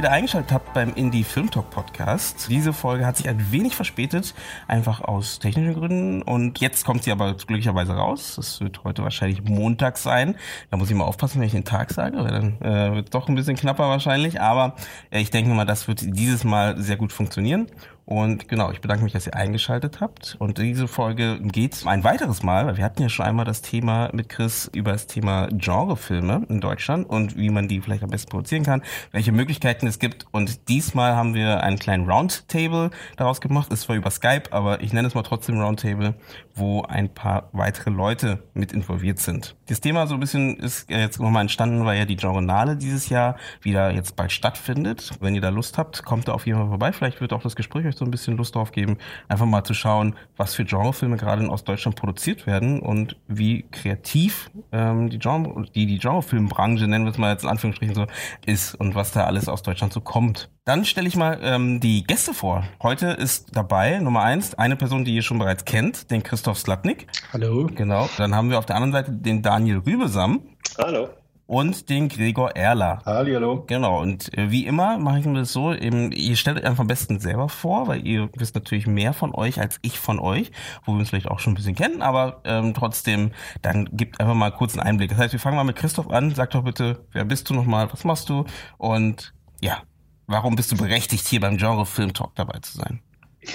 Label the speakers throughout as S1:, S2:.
S1: Wieder eingeschaltet habt beim Indie Film Talk Podcast. Diese Folge hat sich ein wenig verspätet, einfach aus technischen Gründen. Und jetzt kommt sie aber glücklicherweise raus. Es wird heute wahrscheinlich Montag sein. Da muss ich mal aufpassen, wenn ich den Tag sage, weil dann äh, wird doch ein bisschen knapper wahrscheinlich. Aber äh, ich denke mal, das wird dieses Mal sehr gut funktionieren. Und genau, ich bedanke mich, dass ihr eingeschaltet habt. Und diese Folge geht ein weiteres Mal, weil wir hatten ja schon einmal das Thema mit Chris über das Thema Genrefilme in Deutschland und wie man die vielleicht am besten produzieren kann, welche Möglichkeiten es gibt. Und diesmal haben wir einen kleinen Roundtable daraus gemacht. Ist zwar über Skype, aber ich nenne es mal trotzdem Roundtable, wo ein paar weitere Leute mit involviert sind. Das Thema so ein bisschen ist jetzt nochmal entstanden, weil ja die Genrenale dieses Jahr wieder jetzt bald stattfindet. Wenn ihr da Lust habt, kommt da auf jeden Fall vorbei. Vielleicht wird auch das Gespräch euch so ein bisschen Lust drauf geben, einfach mal zu schauen, was für Genrefilme gerade in Ostdeutschland produziert werden und wie kreativ ähm, die Genre, die, die Genrefilmbranche, nennen wir es mal jetzt in Anführungsstrichen so, ist und was da alles aus Deutschland so kommt. Dann stelle ich mal ähm, die Gäste vor. Heute ist dabei Nummer eins eine Person, die ihr schon bereits kennt, den Christoph Slatnik.
S2: Hallo.
S1: Genau. Dann haben wir auf der anderen Seite den Daniel Rübesam.
S3: Hallo
S1: und den Gregor Erler.
S2: Hallo.
S1: Genau, und äh, wie immer mache ich mir das so, eben, ihr stellt euch einfach am besten selber vor, weil ihr wisst natürlich mehr von euch als ich von euch, wo wir uns vielleicht auch schon ein bisschen kennen, aber ähm, trotzdem, dann gibt einfach mal kurz einen Einblick. Das heißt, wir fangen mal mit Christoph an. Sag doch bitte, wer bist du nochmal, was machst du und ja, warum bist du berechtigt, hier beim Genre Film Talk dabei zu sein?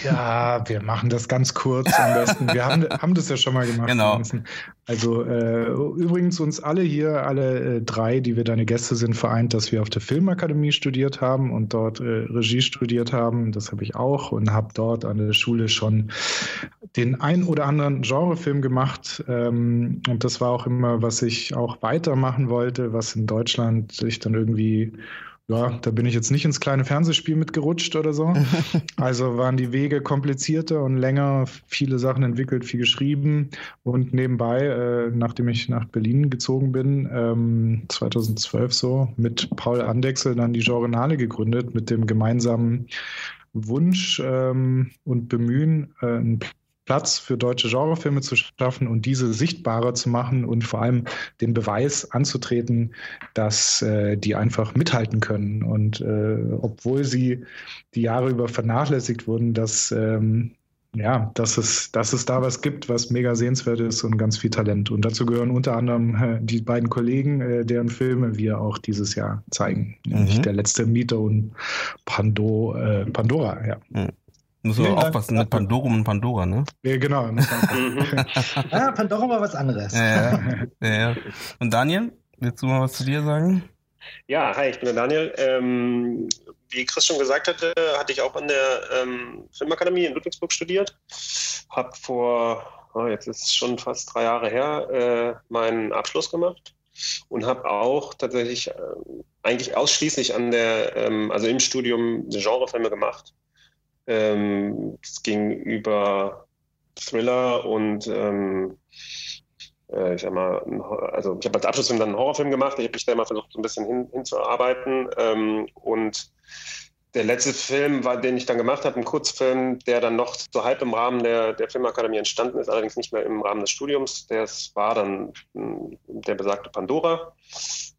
S2: Ja, wir machen das ganz kurz am besten. Wir haben, haben das ja schon mal gemacht.
S1: Genau.
S2: Also äh, übrigens uns alle hier, alle äh, drei, die wir deine Gäste sind, vereint, dass wir auf der Filmakademie studiert haben und dort äh, Regie studiert haben. Das habe ich auch und habe dort an der Schule schon den ein oder anderen Genrefilm gemacht. Ähm, und das war auch immer, was ich auch weitermachen wollte, was in Deutschland sich dann irgendwie ja, da bin ich jetzt nicht ins kleine Fernsehspiel mitgerutscht oder so. Also waren die Wege komplizierter und länger, viele Sachen entwickelt, viel geschrieben. Und nebenbei, äh, nachdem ich nach Berlin gezogen bin, ähm, 2012 so, mit Paul Andexel dann die Genrenale gegründet, mit dem gemeinsamen Wunsch ähm, und Bemühen, äh, einen Platz für deutsche Genrefilme zu schaffen und diese sichtbarer zu machen und vor allem den Beweis anzutreten, dass äh, die einfach mithalten können. Und äh, obwohl sie die Jahre über vernachlässigt wurden, dass, ähm, ja, dass, es, dass es da was gibt, was mega sehenswert ist und ganz viel Talent. Und dazu gehören unter anderem äh, die beiden Kollegen, äh, deren Filme wir auch dieses Jahr zeigen. Mhm. Nämlich Der letzte Mieter und Pando, äh, Pandora. Ja. Mhm.
S1: Muss man aufpassen mit Pandorum und Pandora, ne?
S2: Ja, genau.
S4: ah, Pandora war was anderes.
S1: Ja, ja, ja. Und Daniel, willst du mal was zu dir sagen?
S3: Ja, hi, ich bin der Daniel. Ähm, wie Chris schon gesagt hatte, hatte ich auch an der ähm, Filmakademie in Ludwigsburg studiert. Hab vor, oh, jetzt ist es schon fast drei Jahre her, äh, meinen Abschluss gemacht und habe auch tatsächlich äh, eigentlich ausschließlich an der, ähm, also im Studium Genrefilme gemacht. Ähm, es ging über Thriller und ähm, äh, ich sag mal, also ich habe als Abschlussfilm dann einen Horrorfilm gemacht. Ich habe mich da immer versucht, so ein bisschen hin, hinzuarbeiten. Ähm, und der letzte Film, war, den ich dann gemacht habe, ein Kurzfilm, der dann noch so halb im Rahmen der, der Filmakademie entstanden ist, allerdings nicht mehr im Rahmen des Studiums. Das war dann hm, der besagte Pandora,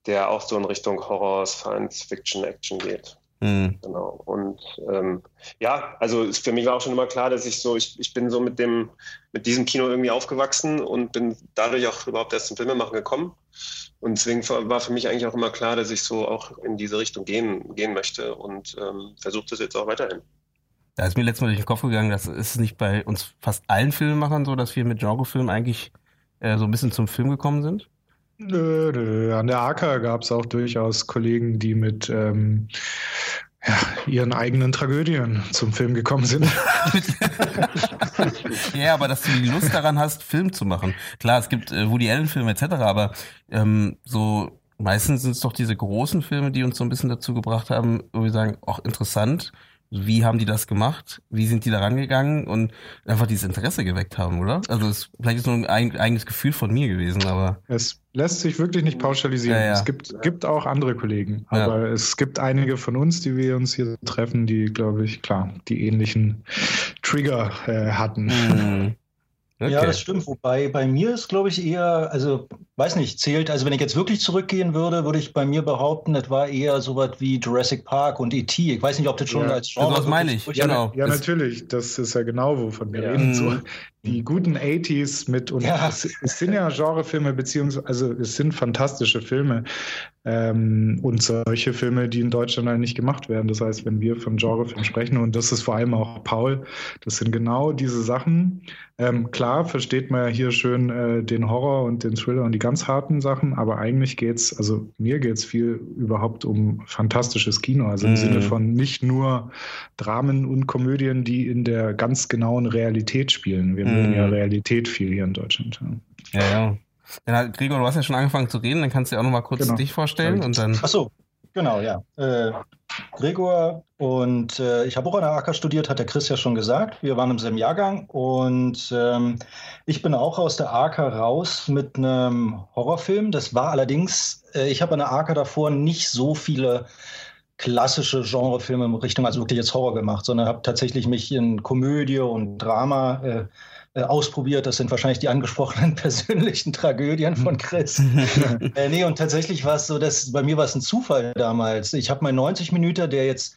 S3: der auch so in Richtung Horror, Science Fiction, Action geht. Mhm. Genau. Und ähm, ja, also für mich war auch schon immer klar, dass ich so, ich, ich bin so mit dem, mit diesem Kino irgendwie aufgewachsen und bin dadurch auch überhaupt erst zum Filmemachen gekommen. Und deswegen war für mich eigentlich auch immer klar, dass ich so auch in diese Richtung gehen, gehen möchte und ähm, versuche das jetzt auch weiterhin.
S1: Da ist mir letztes Mal durch den Kopf gegangen, das ist nicht bei uns fast allen Filmemachern so, dass wir mit Genrefilmen eigentlich äh, so ein bisschen zum Film gekommen sind.
S2: Nö, nö. An der AK gab es auch durchaus Kollegen, die mit ähm, ja, ihren eigenen Tragödien zum Film gekommen sind.
S1: ja, aber dass du die Lust daran hast, Film zu machen. Klar, es gibt äh, Woody Allen-Filme etc., aber ähm, so meistens sind es doch diese großen Filme, die uns so ein bisschen dazu gebracht haben, wo wir sagen, auch interessant, wie haben die das gemacht? Wie sind die da rangegangen? Und einfach dieses Interesse geweckt haben, oder? Also es, vielleicht ist nur ein eigenes Gefühl von mir gewesen, aber.
S2: Es lässt sich wirklich nicht pauschalisieren. Ja, ja. Es gibt, gibt auch andere Kollegen. Aber ja. es gibt einige von uns, die wir uns hier treffen, die, glaube ich, klar, die ähnlichen Trigger äh, hatten. Mhm.
S4: Okay. Ja, das stimmt. Wobei bei mir ist, glaube ich, eher, also weiß nicht, zählt, also wenn ich jetzt wirklich zurückgehen würde, würde ich bei mir behaupten, das war eher so was wie Jurassic Park und E.T. Ich weiß nicht, ob das schon
S1: ja.
S4: als
S1: Genre... Also, was meine ich,
S2: genau. Ja, natürlich. Das ist ja genau, wovon wir ja. reden. So, mhm. Die guten 80s mit, und ja. es, es, sind ja Genrefilme, beziehungsweise, also es sind fantastische Filme ähm, und solche Filme, die in Deutschland eigentlich nicht gemacht werden. Das heißt, wenn wir von Genrefilmen sprechen, und das ist vor allem auch Paul, das sind genau diese Sachen. Ähm, klar versteht man ja hier schön äh, den Horror und den Thriller und die ganz harten Sachen, aber eigentlich geht es, also mir geht es viel überhaupt um fantastisches Kino, also im mm. Sinne von nicht nur Dramen und Komödien, die in der ganz genauen Realität spielen. Wir mögen ja Realität viel hier in Deutschland.
S1: Ja, ja. ja. Dann, Gregor, du hast ja schon angefangen zu reden, dann kannst du ja auch noch mal kurz genau. dich vorstellen und dann.
S4: Ach so, genau, ja. Äh, Gregor und äh, ich habe auch an der AK studiert, hat der Chris ja schon gesagt. Wir waren im selben Jahrgang und ähm, ich bin auch aus der AK raus mit einem Horrorfilm. Das war allerdings, äh, ich habe an der AK davor nicht so viele klassische Genrefilme in Richtung, also wirklich jetzt Horror gemacht, sondern habe tatsächlich mich in Komödie und Drama äh, ausprobiert. Das sind wahrscheinlich die angesprochenen persönlichen Tragödien von Chris. äh, nee, und tatsächlich war es so, dass bei mir war es ein Zufall damals. Ich habe meinen 90 Minuten, der jetzt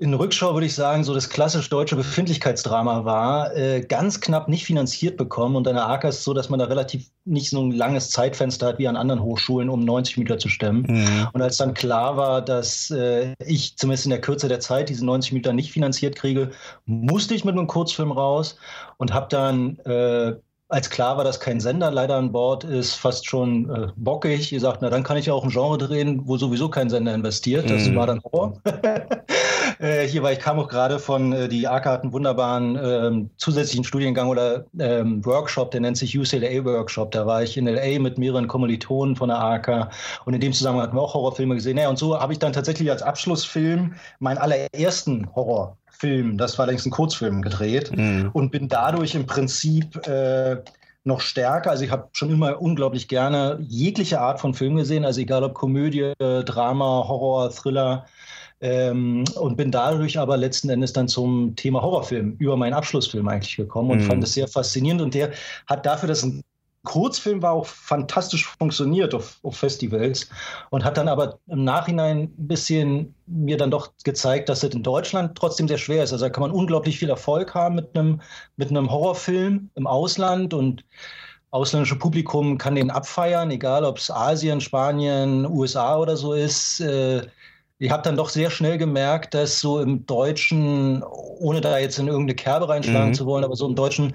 S4: in Rückschau würde ich sagen, so das klassisch deutsche Befindlichkeitsdrama war, äh, ganz knapp nicht finanziert bekommen. Und an der AK ist es so, dass man da relativ nicht so ein langes Zeitfenster hat wie an anderen Hochschulen, um 90 Meter zu stemmen. Mhm. Und als dann klar war, dass äh, ich zumindest in der Kürze der Zeit diese 90 Meter nicht finanziert kriege, musste ich mit einem Kurzfilm raus und habe dann äh, als klar war, dass kein Sender leider an Bord ist, fast schon äh, bockig. Ihr sagt, na dann kann ich ja auch ein Genre drehen, wo sowieso kein Sender investiert. Das mm. war dann Horror. äh, hier war ich kam auch gerade von äh, die AK hat einen wunderbaren ähm, zusätzlichen Studiengang oder ähm, Workshop, der nennt sich UCLA Workshop. Da war ich in LA mit mehreren Kommilitonen von der AK und in dem Zusammenhang hatten wir auch Horrorfilme gesehen. Ja, und so habe ich dann tatsächlich als Abschlussfilm meinen allerersten Horror Film, das war längst ein Kurzfilm gedreht mhm. und bin dadurch im Prinzip äh, noch stärker. Also ich habe schon immer unglaublich gerne jegliche Art von Film gesehen, also egal ob Komödie, Drama, Horror, Thriller. Ähm, und bin dadurch aber letzten Endes dann zum Thema Horrorfilm über meinen Abschlussfilm eigentlich gekommen und mhm. fand es sehr faszinierend. Und der hat dafür, dass ein Kurzfilm war auch fantastisch funktioniert auf, auf, Festivals und hat dann aber im Nachhinein ein bisschen mir dann doch gezeigt, dass es in Deutschland trotzdem sehr schwer ist. Also da kann man unglaublich viel Erfolg haben mit einem, mit einem Horrorfilm im Ausland und ausländische Publikum kann den abfeiern, egal ob es Asien, Spanien, USA oder so ist. Äh, ich habe dann doch sehr schnell gemerkt, dass so im Deutschen, ohne da jetzt in irgendeine Kerbe reinschlagen mhm. zu wollen, aber so im deutschen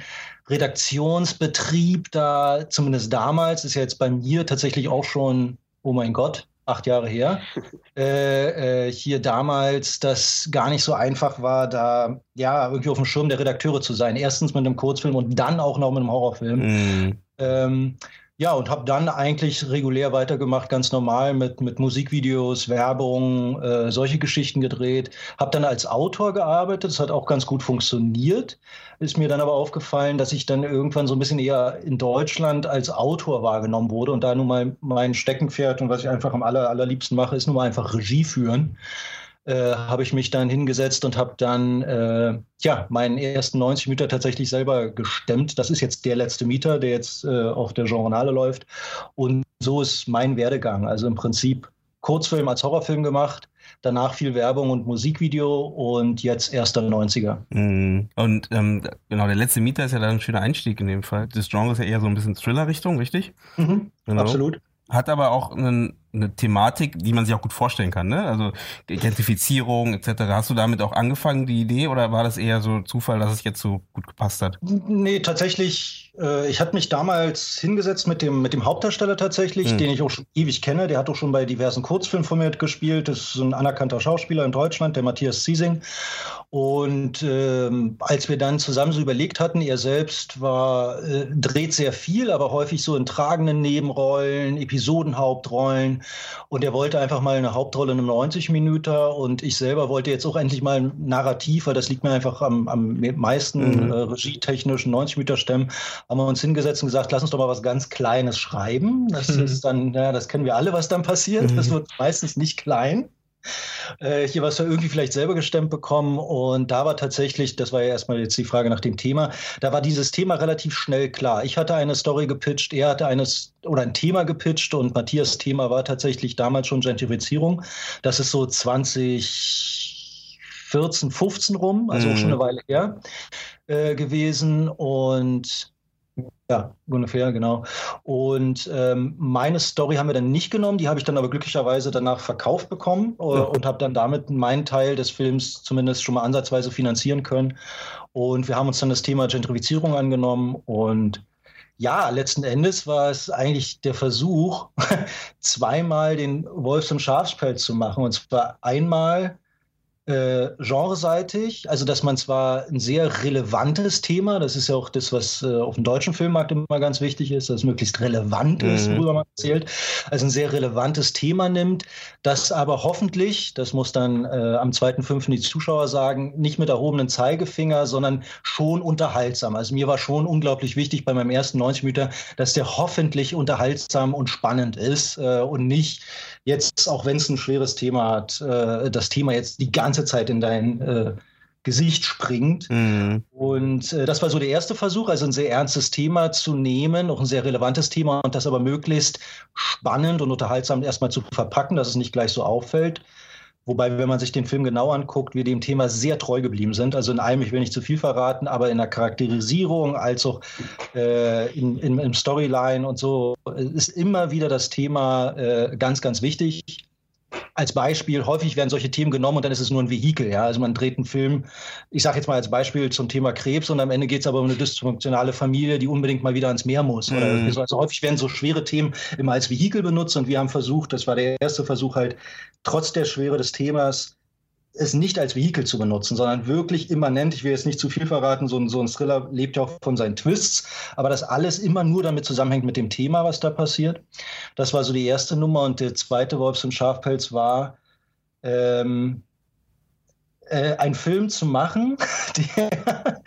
S4: Redaktionsbetrieb da, zumindest damals, ist ja jetzt bei mir tatsächlich auch schon, oh mein Gott, acht Jahre her, äh, äh, hier damals das gar nicht so einfach war, da ja irgendwie auf dem Schirm der Redakteure zu sein. Erstens mit einem Kurzfilm und dann auch noch mit einem Horrorfilm. Mhm. Ähm, ja, und habe dann eigentlich regulär weitergemacht, ganz normal mit, mit Musikvideos, Werbung, äh, solche Geschichten gedreht. Habe dann als Autor gearbeitet, das hat auch ganz gut funktioniert. Ist mir dann aber aufgefallen, dass ich dann irgendwann so ein bisschen eher in Deutschland als Autor wahrgenommen wurde und da nun mal mein Steckenpferd und was ich einfach am aller, allerliebsten mache, ist nun mal einfach Regie führen äh, habe ich mich dann hingesetzt und habe dann äh, ja meinen ersten 90 Meter tatsächlich selber gestemmt. Das ist jetzt der letzte Mieter, der jetzt äh, auf der Journale läuft. Und so ist mein Werdegang. Also im Prinzip Kurzfilm als Horrorfilm gemacht, danach viel Werbung und Musikvideo und jetzt erster 90er.
S1: Mhm. Und ähm, genau, der letzte Mieter ist ja dann ein schöner Einstieg in dem Fall. Das Genre ist ja eher so ein bisschen Thriller-Richtung, richtig?
S4: Mhm, genau. Absolut.
S1: Hat aber auch einen eine Thematik, die man sich auch gut vorstellen kann, ne? Also Identifizierung etc. Hast du damit auch angefangen, die Idee, oder war das eher so Zufall, dass es jetzt so gut gepasst hat?
S4: Nee, tatsächlich, äh, ich hatte mich damals hingesetzt mit dem, mit dem Hauptdarsteller tatsächlich, hm. den ich auch schon ewig kenne. Der hat auch schon bei diversen Kurzfilmen von mir gespielt. Das ist ein anerkannter Schauspieler in Deutschland, der Matthias Ziesing. Und ähm, als wir dann zusammen so überlegt hatten, er selbst war, äh, dreht sehr viel, aber häufig so in tragenden Nebenrollen, Episodenhauptrollen und er wollte einfach mal eine Hauptrolle in einem 90 Minüter und ich selber wollte jetzt auch endlich mal ein Narrativ, weil das liegt mir einfach am, am meisten mhm. äh, regietechnischen 90 Minüter stemmen, haben wir uns hingesetzt und gesagt, lass uns doch mal was ganz Kleines schreiben. Das mhm. ist dann, ja, das kennen wir alle, was dann passiert. Mhm. Das wird meistens nicht klein äh, hier was irgendwie vielleicht selber gestemmt bekommen. Und da war tatsächlich, das war ja erstmal jetzt die Frage nach dem Thema, da war dieses Thema relativ schnell klar. Ich hatte eine Story gepitcht, er hatte eines oder ein Thema gepitcht und Matthias Thema war tatsächlich damals schon Gentrifizierung. Das ist so 2014, 15 rum, also mhm. auch schon eine Weile her äh, gewesen. Und ja, ungefähr, genau. Und ähm, meine Story haben wir dann nicht genommen, die habe ich dann aber glücklicherweise danach verkauft bekommen äh, und habe dann damit meinen Teil des Films zumindest schon mal ansatzweise finanzieren können. Und wir haben uns dann das Thema Gentrifizierung angenommen und ja, letzten Endes war es eigentlich der Versuch, zweimal den Wolfs- und Schafspelz zu machen. Und zwar einmal äh, genreseitig, also dass man zwar ein sehr relevantes Thema, das ist ja auch das, was äh, auf dem deutschen Filmmarkt immer ganz wichtig ist, dass es möglichst relevant ist, mhm. worüber man erzählt, also ein sehr relevantes Thema nimmt, das aber hoffentlich, das muss dann äh, am 2.5. die Zuschauer sagen, nicht mit erhobenen Zeigefinger, sondern schon unterhaltsam. Also mir war schon unglaublich wichtig bei meinem ersten 90 Meter, dass der hoffentlich unterhaltsam und spannend ist äh, und nicht jetzt, auch wenn es ein schweres Thema hat, äh, das Thema jetzt die ganze Zeit in dein äh, Gesicht springt. Mhm. Und äh, das war so der erste Versuch, also ein sehr ernstes Thema zu nehmen, auch ein sehr relevantes Thema und das aber möglichst spannend und unterhaltsam erstmal zu verpacken, dass es nicht gleich so auffällt. Wobei, wenn man sich den Film genau anguckt, wir dem Thema sehr treu geblieben sind. Also in allem, ich will nicht zu viel verraten, aber in der Charakterisierung als auch äh, in, in, im Storyline und so ist immer wieder das Thema äh, ganz, ganz wichtig als Beispiel, häufig werden solche Themen genommen und dann ist es nur ein Vehikel. Ja? Also man dreht einen Film, ich sage jetzt mal als Beispiel zum Thema Krebs und am Ende geht es aber um eine dysfunktionale Familie, die unbedingt mal wieder ans Meer muss. Mhm. Also häufig werden so schwere Themen immer als Vehikel benutzt und wir haben versucht, das war der erste Versuch halt, trotz der Schwere des Themas es nicht als Vehikel zu benutzen, sondern wirklich immanent. Ich will jetzt nicht zu viel verraten, so ein, so ein Thriller lebt ja auch von seinen Twists, aber das alles immer nur damit zusammenhängt mit dem Thema, was da passiert. Das war so die erste Nummer und der zweite Wolfs- und Schafpelz war ähm, äh, ein Film zu machen, der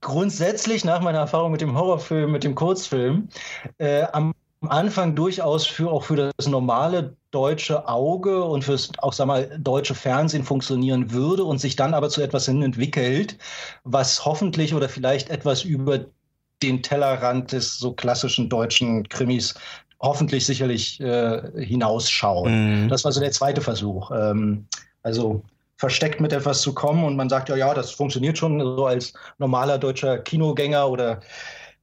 S4: grundsätzlich nach meiner Erfahrung mit dem Horrorfilm, mit dem Kurzfilm, äh, am Anfang durchaus für auch für das normale deutsche Auge und fürs auch sag mal deutsche Fernsehen funktionieren würde und sich dann aber zu etwas hin entwickelt, was hoffentlich oder vielleicht etwas über den Tellerrand des so klassischen deutschen Krimis hoffentlich sicherlich äh, hinausschaut. Mhm. Das war so der zweite Versuch. Ähm, also versteckt mit etwas zu kommen und man sagt ja, ja, das funktioniert schon so als normaler deutscher Kinogänger oder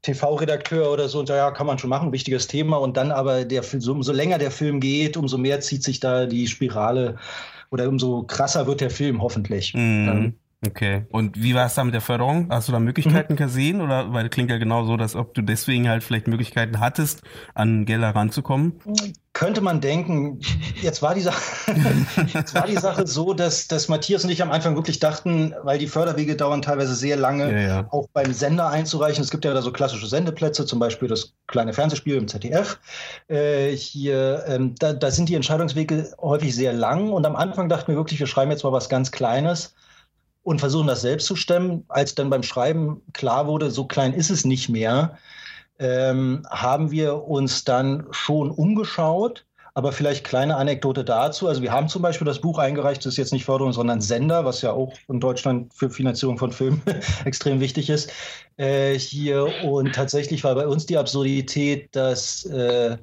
S4: TV-Redakteur oder so und ja, kann man schon machen, wichtiges Thema. Und dann aber der so, umso länger der Film geht, umso mehr zieht sich da die Spirale oder umso krasser wird der Film hoffentlich. Mhm.
S1: Okay. Und wie war es da mit der Förderung? Hast du da Möglichkeiten mhm. gesehen? Oder weil klingt ja genau so, dass ob du deswegen halt vielleicht Möglichkeiten hattest, an Gelder ranzukommen?
S4: Könnte man denken. Jetzt war die Sache, jetzt war die Sache so, dass, dass Matthias und ich am Anfang wirklich dachten, weil die Förderwege dauern teilweise sehr lange, ja, ja. auch beim Sender einzureichen. Es gibt ja da so klassische Sendeplätze, zum Beispiel das kleine Fernsehspiel im ZDF. Äh, hier, ähm, da, da sind die Entscheidungswege häufig sehr lang. Und am Anfang dachten wir wirklich, wir schreiben jetzt mal was ganz Kleines und versuchen das selbst zu stemmen. Als dann beim Schreiben klar wurde, so klein ist es nicht mehr, ähm, haben wir uns dann schon umgeschaut. Aber vielleicht kleine Anekdote dazu. Also wir haben zum Beispiel das Buch eingereicht, das ist jetzt nicht Förderung, sondern Sender, was ja auch in Deutschland für Finanzierung von Filmen extrem wichtig ist. Äh, hier und tatsächlich war bei uns die Absurdität, dass äh,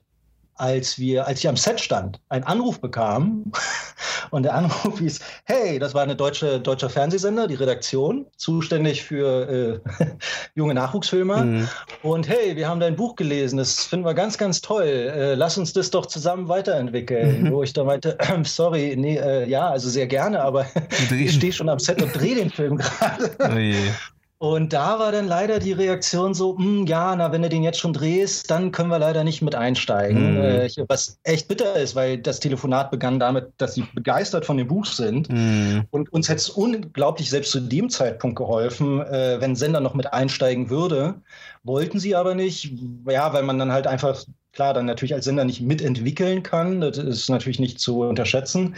S4: als wir, als ich am Set stand, einen Anruf bekam und der Anruf hieß, hey, das war eine deutsche, deutscher Fernsehsender, die Redaktion, zuständig für äh, junge Nachwuchsfilmer. Mhm. Und hey, wir haben dein Buch gelesen, das finden wir ganz, ganz toll. Äh, lass uns das doch zusammen weiterentwickeln. Mhm. Wo ich da meinte, äh, sorry, nee, äh, ja, also sehr gerne, aber ich stehe schon am Set und drehe den Film gerade. Oh Und da war dann leider die Reaktion so, hm, ja, na, wenn du den jetzt schon drehst, dann können wir leider nicht mit einsteigen. Mhm. Äh, was echt bitter ist, weil das Telefonat begann damit, dass sie begeistert von dem Buch sind. Mhm. Und uns hätte es unglaublich selbst zu dem Zeitpunkt geholfen, äh, wenn Sender noch mit einsteigen würde. Wollten sie aber nicht, ja, weil man dann halt einfach klar dann natürlich als Sender nicht mitentwickeln kann. Das ist natürlich nicht zu unterschätzen.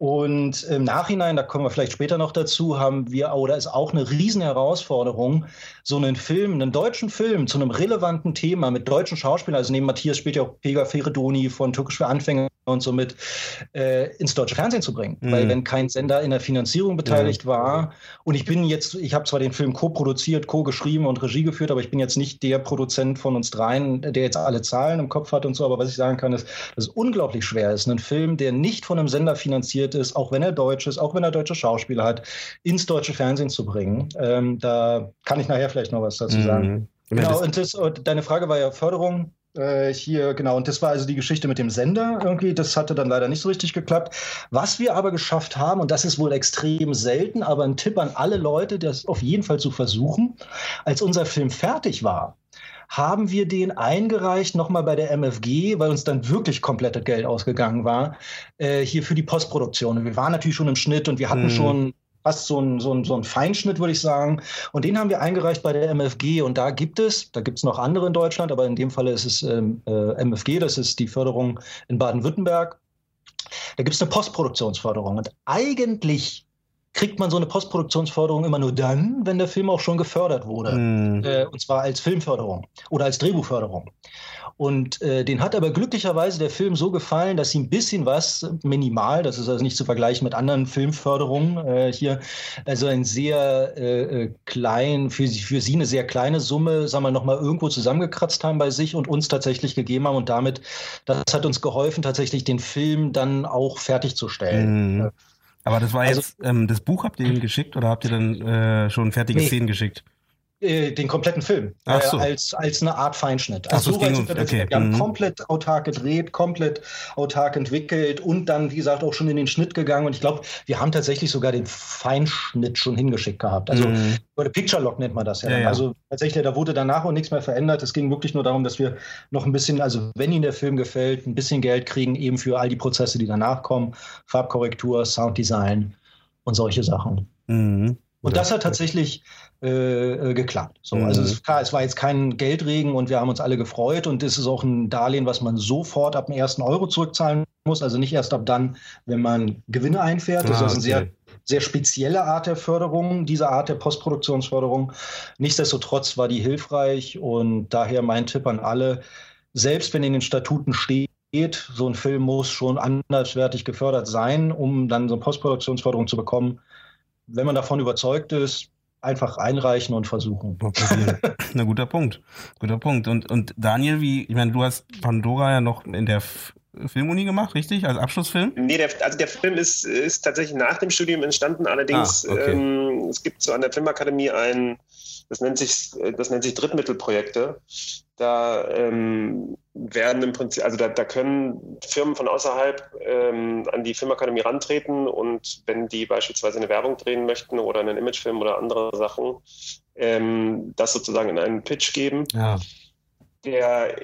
S4: Und im Nachhinein, da kommen wir vielleicht später noch dazu, haben wir, oder ist auch eine Riesenherausforderung, so einen Film, einen deutschen Film zu einem relevanten Thema mit deutschen Schauspielern, also neben Matthias spielt ja auch Pega Feridoni von Türkisch für Anfänger und somit äh, ins deutsche Fernsehen zu bringen. Mhm. Weil wenn kein Sender in der Finanzierung beteiligt ja. war und ich bin jetzt, ich habe zwar den Film co-produziert, co-geschrieben und Regie geführt, aber ich bin jetzt nicht der Produzent von uns dreien, der jetzt alle Zahlen im Kopf hat und so, aber was ich sagen kann, ist, dass es unglaublich schwer ist, einen Film, der nicht von einem Sender finanziert ist, auch wenn er deutsch ist, auch wenn er deutsche Schauspieler hat, ins deutsche Fernsehen zu bringen. Ähm, da kann ich nachher vielleicht noch was dazu mhm. sagen. Genau, und, das, und deine Frage war ja Förderung. Äh, hier, genau, und das war also die Geschichte mit dem Sender irgendwie. Das hatte dann leider nicht so richtig geklappt. Was wir aber geschafft haben, und das ist wohl extrem selten, aber ein Tipp an alle Leute, das auf jeden Fall zu versuchen, als unser Film fertig war, haben wir den eingereicht, nochmal bei der MFG, weil uns dann wirklich komplettes Geld ausgegangen war, äh, hier für die Postproduktion. Und wir waren natürlich schon im Schnitt und wir hatten mhm. schon fast so ein, so ein, so ein Feinschnitt, würde ich sagen. Und den haben wir eingereicht bei der MFG. Und da gibt es, da gibt es noch andere in Deutschland, aber in dem Falle ist es ähm, äh, MFG, das ist die Förderung in Baden-Württemberg. Da gibt es eine Postproduktionsförderung. Und eigentlich kriegt man so eine Postproduktionsförderung immer nur dann, wenn der Film auch schon gefördert wurde. Mm. Äh, und zwar als Filmförderung oder als Drehbuchförderung. Und äh, den hat aber glücklicherweise der Film so gefallen, dass sie ein bisschen was, minimal, das ist also nicht zu vergleichen mit anderen Filmförderungen äh, hier, also ein sehr äh, äh klein, für sie, für sie eine sehr kleine Summe, sagen wir nochmal, irgendwo zusammengekratzt haben bei sich und uns tatsächlich gegeben haben. Und damit, das hat uns geholfen, tatsächlich den Film dann auch fertigzustellen. Mm.
S1: Aber das war also, jetzt, ähm, das Buch habt ihr ihm geschickt oder habt ihr dann äh, schon fertige nee. Szenen geschickt?
S4: Äh, den kompletten Film
S1: Ach so.
S4: äh, als, als eine Art Feinschnitt. Also so, so wir, okay. wir haben mhm. komplett autark gedreht, komplett autark entwickelt und dann, wie gesagt, auch schon in den Schnitt gegangen. Und ich glaube, wir haben tatsächlich sogar den Feinschnitt schon hingeschickt gehabt. Also mhm. oder Picture Lock nennt man das ja. ja, ja. Also tatsächlich, da wurde danach auch nichts mehr verändert. Es ging wirklich nur darum, dass wir noch ein bisschen, also wenn Ihnen der Film gefällt, ein bisschen Geld kriegen, eben für all die Prozesse, die danach kommen. Farbkorrektur, Sounddesign und solche Sachen. Mhm. Und das hat tatsächlich äh, äh, geklappt. So, mhm. Also es, klar, es war jetzt kein Geldregen und wir haben uns alle gefreut und es ist auch ein Darlehen, was man sofort ab dem ersten Euro zurückzahlen muss, also nicht erst ab dann, wenn man Gewinne einfährt. Das ah, ist eine sehr, sehr spezielle Art der Förderung, diese Art der Postproduktionsförderung. Nichtsdestotrotz war die hilfreich und daher mein Tipp an alle, selbst wenn in den Statuten steht, so ein Film muss schon anderswertig gefördert sein, um dann so eine Postproduktionsförderung zu bekommen wenn man davon überzeugt ist, einfach einreichen und versuchen.
S1: Na, guter Punkt. Guter Punkt. Und, und Daniel, wie, ich meine, du hast Pandora ja noch in der Filmuni gemacht, richtig? Als Abschlussfilm?
S3: Nee, der, also der Film ist, ist tatsächlich nach dem Studium entstanden. Allerdings, ah, okay. ähm, es gibt so an der Filmakademie ein, das nennt sich, das nennt sich Drittmittelprojekte. Da ähm, werden im Prinzip, also da, da können Firmen von außerhalb ähm, an die Filmakademie rantreten und wenn die beispielsweise eine Werbung drehen möchten oder einen Imagefilm oder andere Sachen, ähm, das sozusagen in einen Pitch geben. Ja. Der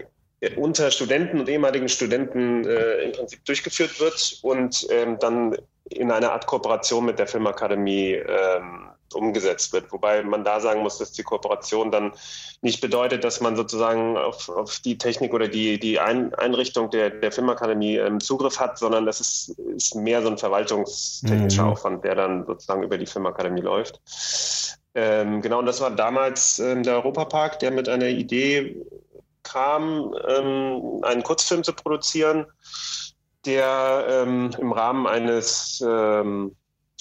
S3: unter Studenten und ehemaligen Studenten äh, im Prinzip durchgeführt wird und ähm, dann in einer Art Kooperation mit der Filmakademie ähm, umgesetzt wird. Wobei man da sagen muss, dass die Kooperation dann nicht bedeutet, dass man sozusagen auf, auf die Technik oder die, die Ein Einrichtung der, der Filmakademie ähm, Zugriff hat, sondern das ist, ist mehr so ein verwaltungstechnischer mhm. Aufwand, der dann sozusagen über die Filmakademie läuft. Ähm, genau, und das war damals ähm, der Europapark, der mit einer Idee kam, ähm, einen Kurzfilm zu produzieren, der ähm, im Rahmen eines ähm,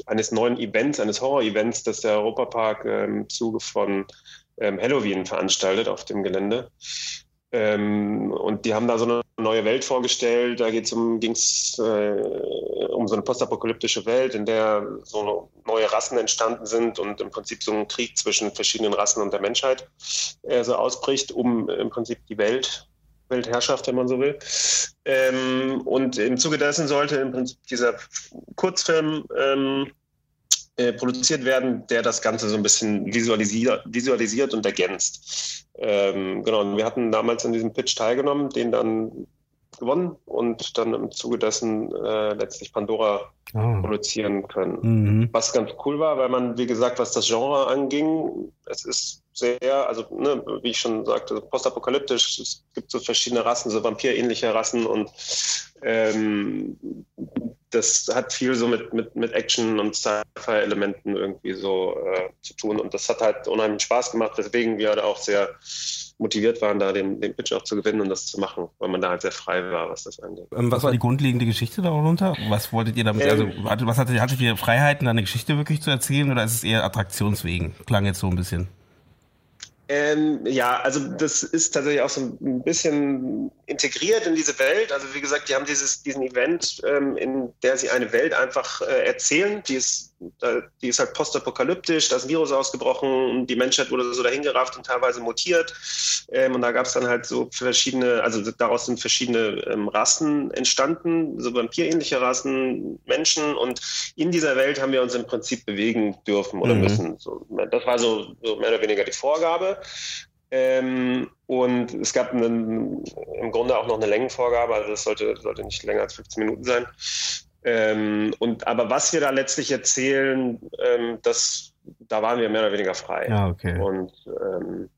S3: eines neuen Events, eines Horror-Events, das der Europapark äh, im Zuge von ähm, Halloween veranstaltet auf dem Gelände. Ähm, und die haben da so eine neue Welt vorgestellt. Da um, ging's äh, um so eine postapokalyptische Welt, in der so neue Rassen entstanden sind und im Prinzip so ein Krieg zwischen verschiedenen Rassen und der Menschheit äh, so ausbricht, um im Prinzip die Welt Weltherrschaft, wenn man so will. Ähm, und im Zuge dessen sollte im Prinzip dieser Kurzfilm ähm, äh, produziert werden, der das Ganze so ein bisschen visualisiert, visualisiert und ergänzt. Ähm, genau, und wir hatten damals an diesem Pitch teilgenommen, den dann gewonnen und dann im Zuge dessen äh, letztlich Pandora oh. produzieren können. Mhm. Was ganz cool war, weil man, wie gesagt, was das Genre anging, es ist sehr, also ne, wie ich schon sagte, postapokalyptisch. Es gibt so verschiedene Rassen, so vampirähnliche Rassen und ähm, das hat viel so mit, mit, mit Action und Sci-Fi-Elementen irgendwie so äh, zu tun. Und das hat halt unheimlich Spaß gemacht, weswegen wir da auch sehr motiviert waren, da den, den Pitch auch zu gewinnen und das zu machen, weil man da halt sehr frei war, was das angeht.
S1: Ähm, was war die grundlegende Geschichte darunter? Was wolltet ihr damit, ähm, also was hattet, hattet ihr Freiheiten, eine Geschichte wirklich zu erzählen oder ist es eher Attraktionswegen? Klang jetzt so ein bisschen.
S3: Ähm, ja, also das ist tatsächlich auch so ein bisschen integriert in diese Welt. Also wie gesagt, die haben dieses, diesen Event, ähm, in der sie eine Welt einfach äh, erzählen, die ist die ist halt postapokalyptisch, da ist ein Virus ausgebrochen, die Menschheit wurde so dahingerafft und teilweise mutiert. Ähm, und da gab es dann halt so verschiedene, also daraus sind verschiedene ähm, Rassen entstanden, so vampirähnliche Rassen, Menschen. Und in dieser Welt haben wir uns im Prinzip bewegen dürfen oder mhm. müssen. So, das war so, so mehr oder weniger die Vorgabe. Ähm, und es gab einen, im Grunde auch noch eine Längenvorgabe, also das sollte, sollte nicht länger als 15 Minuten sein. Ähm, und, aber was wir da letztlich erzählen, ähm, das, da waren wir mehr oder weniger frei.
S1: Ja, okay.
S3: Und ähm,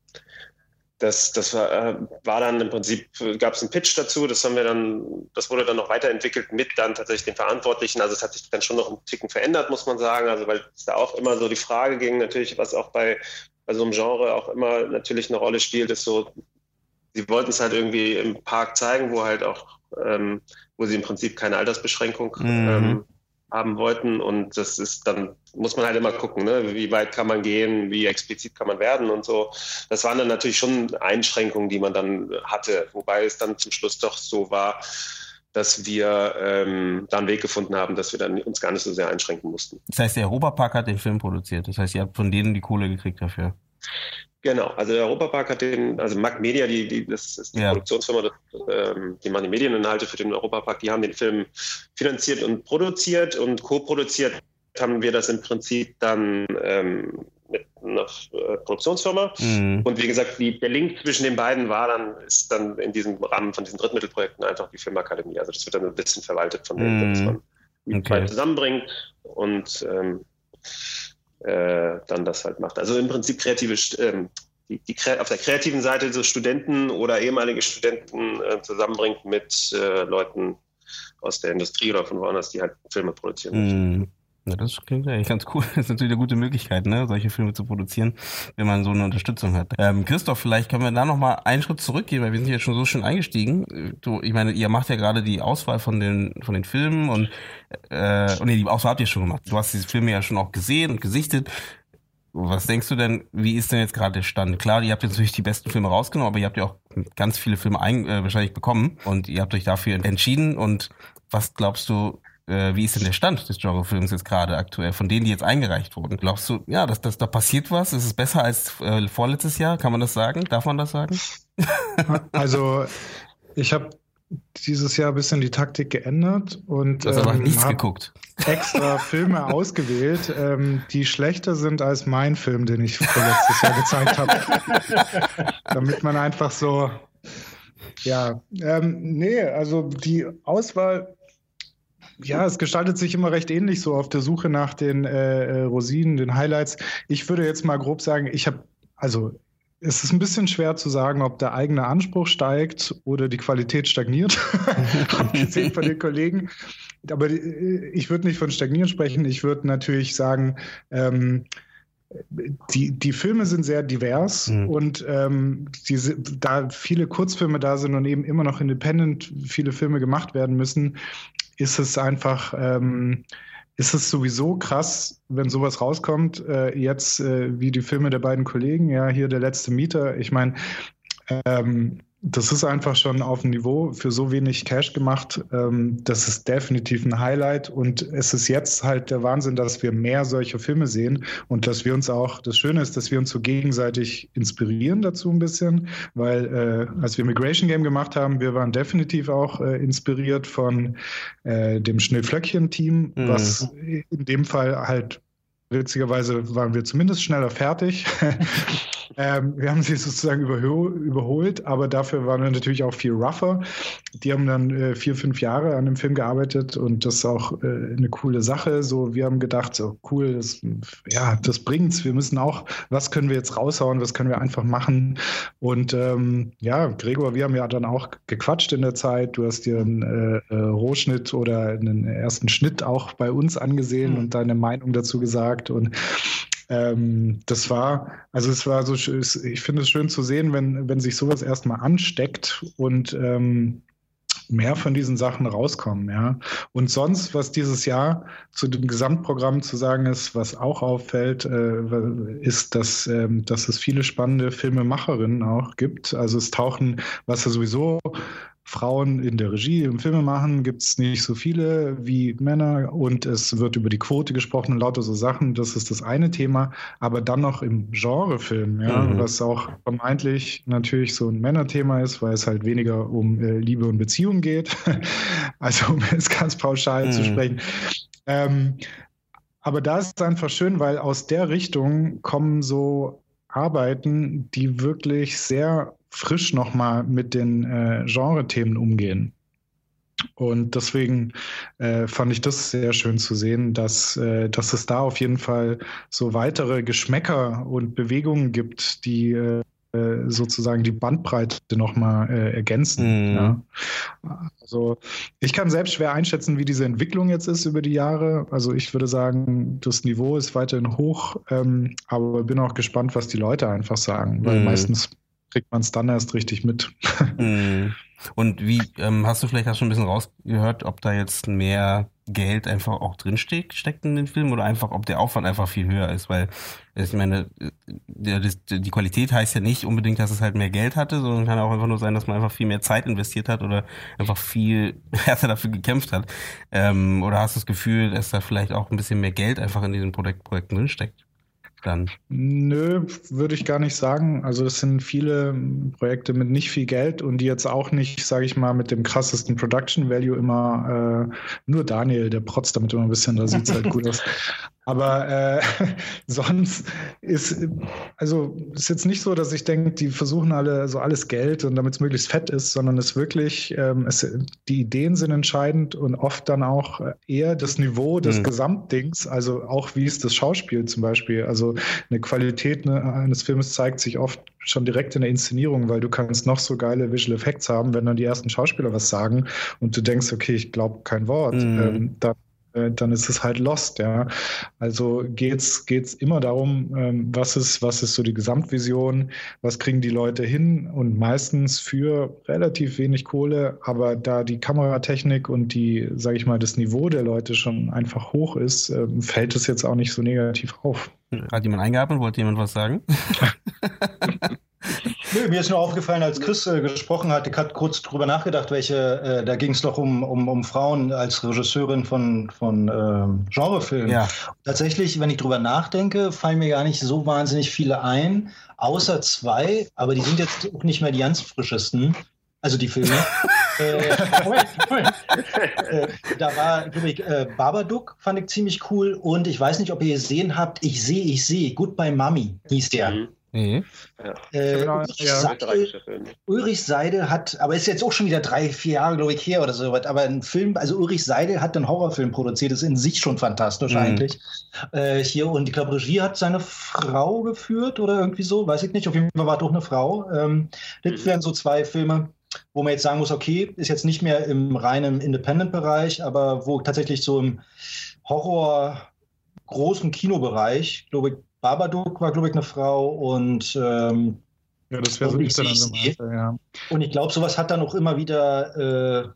S3: das, das war, äh, war, dann im Prinzip, gab es einen Pitch dazu, das haben wir dann, das wurde dann noch weiterentwickelt mit dann tatsächlich den Verantwortlichen. Also es hat sich dann schon noch ein Ticken verändert, muss man sagen. Also weil es da auch immer so die Frage ging, natürlich, was auch bei, bei so einem Genre auch immer natürlich eine Rolle spielt, ist so, sie wollten es halt irgendwie im Park zeigen, wo halt auch ähm, wo sie im Prinzip keine Altersbeschränkung mhm. ähm, haben wollten. Und das ist dann, muss man halt immer gucken, ne? wie weit kann man gehen, wie explizit kann man werden und so. Das waren dann natürlich schon Einschränkungen, die man dann hatte, wobei es dann zum Schluss doch so war, dass wir ähm, da einen Weg gefunden haben, dass wir dann uns gar nicht so sehr einschränken mussten.
S1: Das heißt, der Europapark hat den Film produziert. Das heißt, ihr habt von denen die Kohle gekriegt dafür.
S3: Genau, also der Europapark hat den, also Mac Media, die, die, das ist die ja. Produktionsfirma, ähm, die machen die Medieninhalte für den Europapark, die haben den Film finanziert und produziert und co-produziert haben wir das im Prinzip dann ähm, mit einer äh, Produktionsfirma. Mhm. Und wie gesagt, die, der Link zwischen den beiden war dann, ist dann in diesem Rahmen von diesen Drittmittelprojekten einfach die Filmakademie. Also das wird dann ein bisschen verwaltet von denen, mhm. dass man die okay. zusammenbringt und ähm, äh, dann das halt macht. Also im Prinzip kreative, ähm, die, die, auf der kreativen Seite so Studenten oder ehemalige Studenten äh, zusammenbringt mit äh, Leuten aus der Industrie oder von woanders, die halt Filme produzieren.
S1: Mm. Ja, das klingt eigentlich ganz cool. Das ist natürlich eine gute Möglichkeit, ne, solche Filme zu produzieren, wenn man so eine Unterstützung hat. Ähm, Christoph, vielleicht können wir da nochmal einen Schritt zurückgehen, weil wir sind jetzt schon so schön eingestiegen. Du, ich meine, ihr macht ja gerade die Auswahl von den von den Filmen und äh, und nee, die Auswahl habt ihr schon gemacht. Du hast diese Filme ja schon auch gesehen und gesichtet. Was denkst du denn, wie ist denn jetzt gerade der Stand? Klar, ihr habt jetzt natürlich die besten Filme rausgenommen, aber ihr habt ja auch ganz viele Filme ein, äh, wahrscheinlich bekommen und ihr habt euch dafür entschieden. Und was glaubst du, äh, wie ist denn der Stand des Genrefilms jetzt gerade aktuell, von denen, die jetzt eingereicht wurden? Glaubst du, ja, dass, dass da passiert was? Ist es besser als äh, vorletztes Jahr? Kann man das sagen? Darf man das sagen?
S2: Also, ich habe dieses Jahr ein bisschen die Taktik geändert und
S1: ähm, geguckt.
S2: extra Filme ausgewählt, ähm, die schlechter sind als mein Film, den ich vorletztes Jahr gezeigt habe. Damit man einfach so, ja, ähm, nee, also die Auswahl ja, es gestaltet sich immer recht ähnlich so auf der Suche nach den äh, äh Rosinen, den Highlights. Ich würde jetzt mal grob sagen, ich habe, also es ist ein bisschen schwer zu sagen, ob der eigene Anspruch steigt oder die Qualität stagniert, abgesehen von den Kollegen. Aber äh, ich würde nicht von stagnieren sprechen. Ich würde natürlich sagen, ähm, die, die Filme sind sehr divers mhm. und ähm, diese, da viele Kurzfilme da sind und eben immer noch independent viele Filme gemacht werden müssen, ist es einfach, ähm, ist es sowieso krass, wenn sowas rauskommt, äh, jetzt äh, wie die Filme der beiden Kollegen, ja, hier der letzte Mieter. Ich meine, ähm, das ist einfach schon auf dem Niveau für so wenig Cash gemacht. Ähm, das ist definitiv ein Highlight. Und es ist jetzt halt der Wahnsinn, dass wir mehr solche Filme sehen und dass wir uns auch, das Schöne ist, dass wir uns so gegenseitig inspirieren dazu ein bisschen, weil äh, als wir Migration Game gemacht haben, wir waren definitiv auch äh, inspiriert von äh, dem Schneeflöckchen-Team, mhm. was in dem Fall halt witzigerweise waren wir zumindest schneller fertig. ähm, wir haben sie sozusagen überholt, aber dafür waren wir natürlich auch viel rougher. Die haben dann äh, vier, fünf Jahre an dem Film gearbeitet und das ist auch äh, eine coole Sache. So, wir haben gedacht, so cool, das, ja, das bringt's. Wir müssen auch, was können wir jetzt raushauen, was können wir einfach machen. Und ähm, ja, Gregor, wir haben ja dann auch gequatscht in der Zeit. Du hast dir einen äh, äh Rohschnitt oder einen ersten Schnitt auch bei uns angesehen mhm. und deine Meinung dazu gesagt. Und ähm, das war, also es war so, ich finde es schön zu sehen, wenn, wenn sich sowas erstmal ansteckt und ähm, mehr von diesen Sachen rauskommen, ja. Und sonst, was dieses Jahr zu dem Gesamtprogramm zu sagen ist, was auch auffällt, äh, ist, dass, äh, dass es viele spannende Filmemacherinnen auch gibt. Also es tauchen, was ja sowieso Frauen in der Regie, im Filmemachen gibt es nicht so viele wie Männer und es wird über die Quote gesprochen und lauter so Sachen. Das ist das eine Thema. Aber dann noch im Genrefilm, ja, mhm. was auch vermeintlich natürlich so ein Männerthema ist, weil es halt weniger um äh, Liebe und Beziehung geht. also um es ganz pauschal mhm. zu sprechen. Ähm, aber da ist es einfach schön, weil aus der Richtung kommen so Arbeiten, die wirklich sehr frisch nochmal mit den äh, Genre-Themen umgehen. Und deswegen äh, fand ich das sehr schön zu sehen, dass, äh, dass es da auf jeden Fall so weitere Geschmäcker und Bewegungen gibt, die äh, sozusagen die Bandbreite nochmal äh, ergänzen. Mm. Ja. Also ich kann selbst schwer einschätzen, wie diese Entwicklung jetzt ist über die Jahre. Also ich würde sagen, das Niveau ist weiterhin hoch, ähm, aber bin auch gespannt, was die Leute einfach sagen, weil mm. meistens kriegt man es dann erst richtig mit.
S1: Mhm. Und wie, ähm, hast du vielleicht auch schon ein bisschen rausgehört, ob da jetzt mehr Geld einfach auch drinsteckt steckt in den Film oder einfach, ob der Aufwand einfach viel höher ist, weil ich meine, die, die Qualität heißt ja nicht unbedingt, dass es halt mehr Geld hatte, sondern kann auch einfach nur sein, dass man einfach viel mehr Zeit investiert hat oder einfach viel härter dafür gekämpft hat. Ähm, oder hast du das Gefühl, dass da vielleicht auch ein bisschen mehr Geld einfach in diesen Projekt, Projekten drinsteckt? Dann?
S2: Nö, würde ich gar nicht sagen. Also es sind viele Projekte mit nicht viel Geld und die jetzt auch nicht, sage ich mal, mit dem krassesten Production Value immer äh, nur Daniel, der protzt damit immer ein bisschen, da sieht es halt gut aus. Aber äh, sonst ist, also ist jetzt nicht so, dass ich denke, die versuchen alle so alles Geld und damit es möglichst fett ist, sondern es wirklich, ähm, es, die Ideen sind entscheidend und oft dann auch eher das Niveau des mhm. Gesamtdings, also auch wie ist das Schauspiel zum Beispiel. Also eine Qualität ne, eines Films zeigt sich oft schon direkt in der Inszenierung, weil du kannst noch so geile Visual Effects haben, wenn dann die ersten Schauspieler was sagen und du denkst, okay, ich glaube kein Wort, mhm. ähm, dann dann ist es halt lost, ja. Also geht's geht's immer darum, ähm, was ist was ist so die Gesamtvision, was kriegen die Leute hin und meistens für relativ wenig Kohle, aber da die Kameratechnik und die, sage ich mal, das Niveau der Leute schon einfach hoch ist, ähm, fällt es jetzt auch nicht so negativ auf.
S1: Hat jemand eingeatmet? Wollte jemand was sagen?
S4: Nö, mir ist nur aufgefallen, als Chris äh, gesprochen hat, ich hatte kurz drüber nachgedacht, welche, äh, da ging es doch um, um, um Frauen als Regisseurin von, von ähm, Genrefilmen. Ja. Tatsächlich, wenn ich drüber nachdenke, fallen mir gar nicht so wahnsinnig viele ein, außer zwei, aber die sind jetzt auch nicht mehr die ganz frischesten. Also die Filme. äh, äh, da war, ich, äh, Babadook fand ich ziemlich cool und ich weiß nicht, ob ihr gesehen habt, ich sehe, ich sehe, Goodbye Mummy hieß der. Mhm. Mhm. Ja. Äh, Ulrich, ja. Seidel, Ulrich, Seidel, hat, aber ist jetzt auch schon wieder drei, vier Jahre, glaube ich, her oder so, aber ein Film, also Ulrich Seidel hat einen Horrorfilm produziert, das ist in sich schon fantastisch mhm. eigentlich. Äh, hier, und ich glaube, Regie hat seine Frau geführt oder irgendwie so, weiß ich nicht, auf jeden Fall war doch eine Frau. Ähm, das mhm. wären so zwei Filme, wo man jetzt sagen muss, okay, ist jetzt nicht mehr im reinen Independent-Bereich, aber wo tatsächlich so im Horror großen Kinobereich, glaube ich, Babadook war, glaube ich, eine Frau und ähm,
S2: ja, das wäre so ich dann so ja.
S4: Und ich glaube, sowas hat dann auch immer wieder, äh,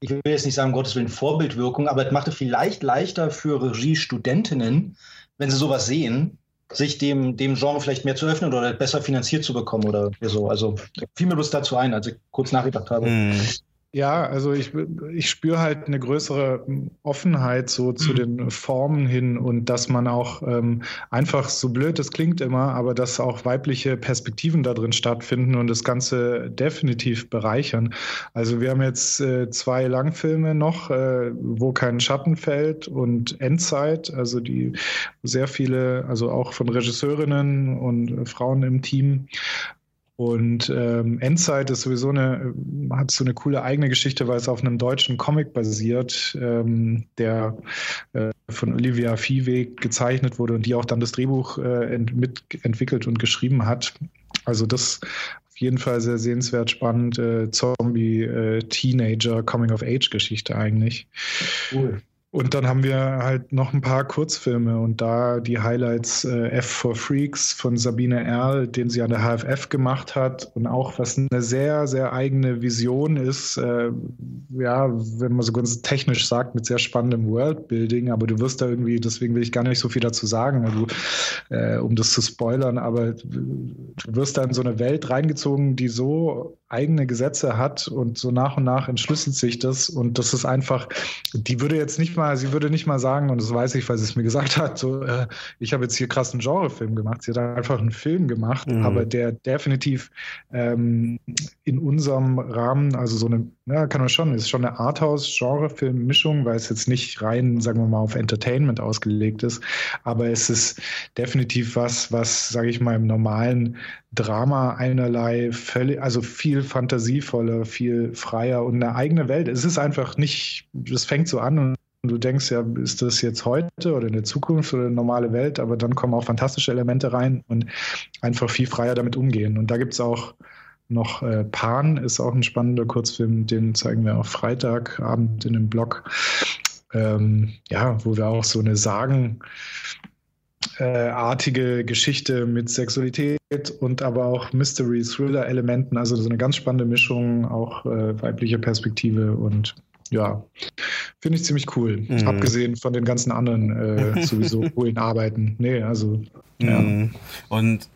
S4: ich will jetzt nicht sagen, Gottes Willen, Vorbildwirkung, aber es macht es vielleicht leichter für Regiestudentinnen, wenn sie sowas sehen, sich dem, dem Genre vielleicht mehr zu öffnen oder besser finanziert zu bekommen oder so. Also fiel mir bloß dazu ein, als ich kurz nachgedacht habe. Mm.
S2: Ja, also ich, ich spüre halt eine größere Offenheit so zu mhm. den Formen hin und dass man auch ähm, einfach, so blöd das klingt immer, aber dass auch weibliche Perspektiven da drin stattfinden und das Ganze definitiv bereichern. Also wir haben jetzt äh, zwei Langfilme noch, äh, wo kein Schatten fällt und Endzeit, also die sehr viele, also auch von Regisseurinnen und Frauen im Team und ähm, Endzeit ist sowieso eine, hat so eine coole eigene Geschichte, weil es auf einem deutschen Comic basiert, ähm, der äh, von Olivia Viehweg gezeichnet wurde und die auch dann das Drehbuch äh, ent mitentwickelt und geschrieben hat. Also das auf jeden Fall sehr sehenswert, spannend, äh, Zombie, äh, eigentlich. Cool. Und dann haben wir halt noch ein paar Kurzfilme und da die Highlights äh, F for Freaks von Sabine Erl, den sie an der HFF gemacht hat und auch was eine sehr, sehr eigene Vision ist, äh, ja, wenn man so ganz technisch sagt, mit sehr spannendem Worldbuilding, aber du wirst da irgendwie, deswegen will ich gar nicht so viel dazu sagen, du, äh, um das zu spoilern, aber du wirst da in so eine Welt reingezogen, die so eigene Gesetze hat und so nach und nach entschlüsselt sich das und das ist einfach, die würde jetzt nicht mal, sie würde nicht mal sagen, und das weiß ich, weil sie es mir gesagt hat, so, äh, ich habe jetzt hier krass einen Genrefilm gemacht. Sie hat einfach einen Film gemacht, mhm. aber der definitiv ähm, in unserem Rahmen, also so eine, ja, kann man schon, ist schon eine Arthouse-Genrefilm-Mischung, weil es jetzt nicht rein, sagen wir mal, auf Entertainment ausgelegt ist, aber es ist definitiv was, was, sage ich mal, im normalen Drama einerlei, völlig, also viel fantasievoller, viel freier und eine eigene Welt. Es ist einfach nicht, das fängt so an und du denkst ja, ist das jetzt heute oder in der Zukunft oder eine normale Welt, aber dann kommen auch fantastische Elemente rein und einfach viel freier damit umgehen. Und da gibt es auch noch äh, Pan, ist auch ein spannender Kurzfilm, den zeigen wir auch Freitagabend in dem Blog. Ähm, ja, wo wir auch so eine Sagen, artige Geschichte mit Sexualität und aber auch Mystery, Thriller-Elementen, also so eine ganz spannende Mischung, auch äh, weibliche Perspektive und ja, finde ich ziemlich cool. Mhm. Abgesehen von den ganzen anderen äh, sowieso coolen Arbeiten. Nee, also. Ja.
S1: Mhm. Und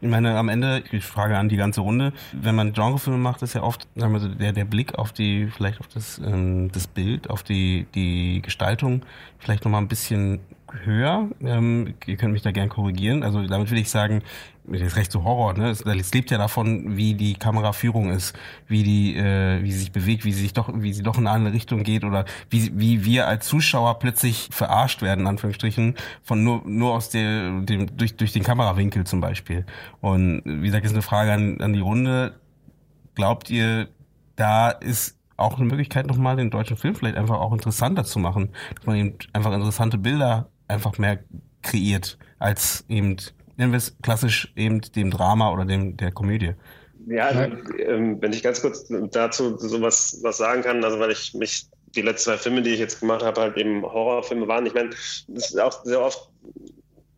S1: ich meine, am Ende, ich frage an die ganze Runde, wenn man Genrefilme macht, ist ja oft, sagen wir so, der, der Blick auf die, vielleicht auf das, ähm, das Bild, auf die, die Gestaltung, vielleicht nochmal ein bisschen höher. Ähm, ihr könnt mich da gern korrigieren. Also damit will ich sagen, das ist recht so Horror, ne? Es, es lebt ja davon, wie die Kameraführung ist, wie die, äh, wie sie sich bewegt, wie sie sich doch, wie sie doch in eine andere Richtung geht oder wie, wie wir als Zuschauer plötzlich verarscht werden, in Anführungsstrichen, von nur, nur aus der, dem, durch, durch den Kamerawinkel zum Beispiel. Und wie gesagt, ist eine Frage an, an die Runde. Glaubt ihr, da ist auch eine Möglichkeit, nochmal den deutschen Film vielleicht einfach auch interessanter zu machen, dass man eben einfach interessante Bilder einfach mehr kreiert, als eben, nennen wir es klassisch eben dem Drama oder dem der Komödie.
S3: Ja, also, ähm, wenn ich ganz kurz dazu so was, was sagen kann, also weil ich mich die letzten zwei Filme, die ich jetzt gemacht habe, halt eben Horrorfilme waren. Ich meine, das ist auch sehr oft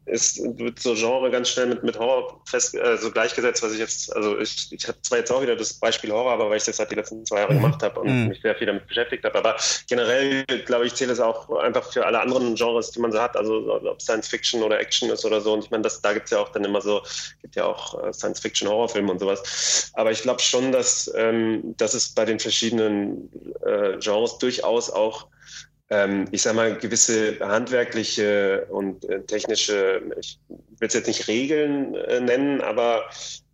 S3: ist, wird so Genre ganz schnell mit, mit Horror fest, äh, so gleichgesetzt, was ich jetzt, also ich, ich habe zwar jetzt auch wieder das Beispiel Horror, aber weil ich das halt die letzten zwei Jahre mhm. gemacht habe und mhm. mich sehr viel damit beschäftigt habe. Aber generell, glaube ich, zählt es auch einfach für alle anderen Genres, die man so hat, also ob Science Fiction oder Action ist oder so. Und ich meine, das, da gibt es ja auch dann immer so, gibt ja auch äh, Science Fiction Horrorfilme und sowas. Aber ich glaube schon, dass, ähm, dass es bei den verschiedenen äh, Genres durchaus auch ähm, ich sage mal, gewisse handwerkliche und äh, technische, ich will es jetzt nicht Regeln äh, nennen, aber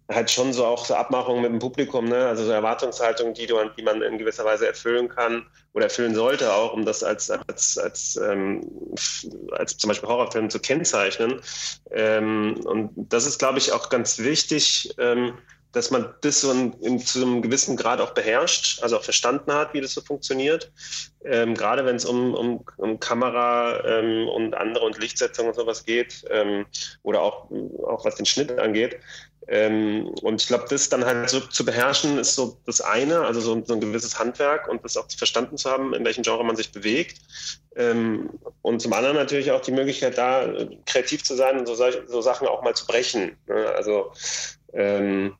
S3: halt schon so auch so Abmachungen mit dem Publikum, ne? also so Erwartungshaltungen, die, du, die man in gewisser Weise erfüllen kann oder erfüllen sollte, auch um das als, als, als, ähm, als zum Beispiel Horrorfilm zu kennzeichnen. Ähm, und das ist, glaube ich, auch ganz wichtig, ähm, dass man das so in, zu einem gewissen Grad auch beherrscht, also auch verstanden hat, wie das so funktioniert. Ähm, gerade wenn es um, um, um Kamera ähm, und andere und Lichtsetzung und sowas geht ähm, oder auch, auch was den Schnitt angeht. Ähm, und ich glaube, das dann halt so zu beherrschen, ist so das eine, also so, so, ein gewisses Handwerk und das auch verstanden zu haben, in welchem Genre man sich bewegt. Ähm, und zum anderen natürlich auch die Möglichkeit, da kreativ zu sein und so, so Sachen auch mal zu brechen. Ne? Also ähm,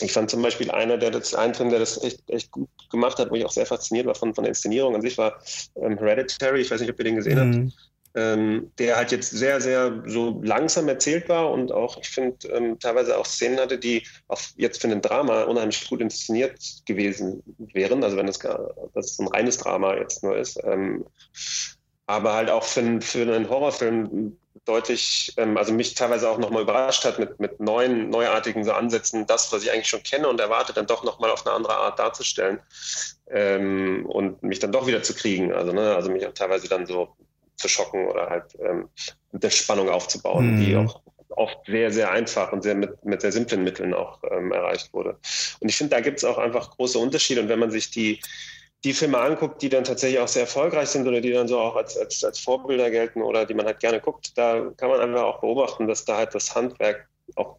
S3: ich fand zum Beispiel einer, der das, ein Film, der das echt, echt gut gemacht hat, wo ich auch sehr fasziniert war von, von der Inszenierung an sich, war ähm, Hereditary. Ich weiß nicht, ob ihr den gesehen mhm. habt. ähm, der halt jetzt sehr, sehr so langsam erzählt war und auch, ich finde, ähm, teilweise auch Szenen hatte, die auch jetzt für ein Drama unheimlich gut inszeniert gewesen wären. Also wenn es gar, das ein reines Drama jetzt nur ist. Ähm, aber halt auch für, für einen Horrorfilm deutlich, ähm, also mich teilweise auch nochmal überrascht hat mit, mit neuen, neuartigen so Ansätzen, das, was ich eigentlich schon kenne und erwarte, dann doch nochmal auf eine andere Art darzustellen ähm, und mich dann doch wieder zu kriegen. Also, ne, also mich auch teilweise dann so zu schocken oder halt ähm, mit der Spannung aufzubauen, mhm. die auch oft sehr, sehr einfach und sehr mit, mit sehr simplen Mitteln auch ähm, erreicht wurde. Und ich finde, da gibt es auch einfach große Unterschiede. Und wenn man sich die, die Filme anguckt, die dann tatsächlich auch sehr erfolgreich sind oder die dann so auch als, als, als Vorbilder gelten oder die man halt gerne guckt, da kann man einfach auch beobachten, dass da halt das Handwerk auch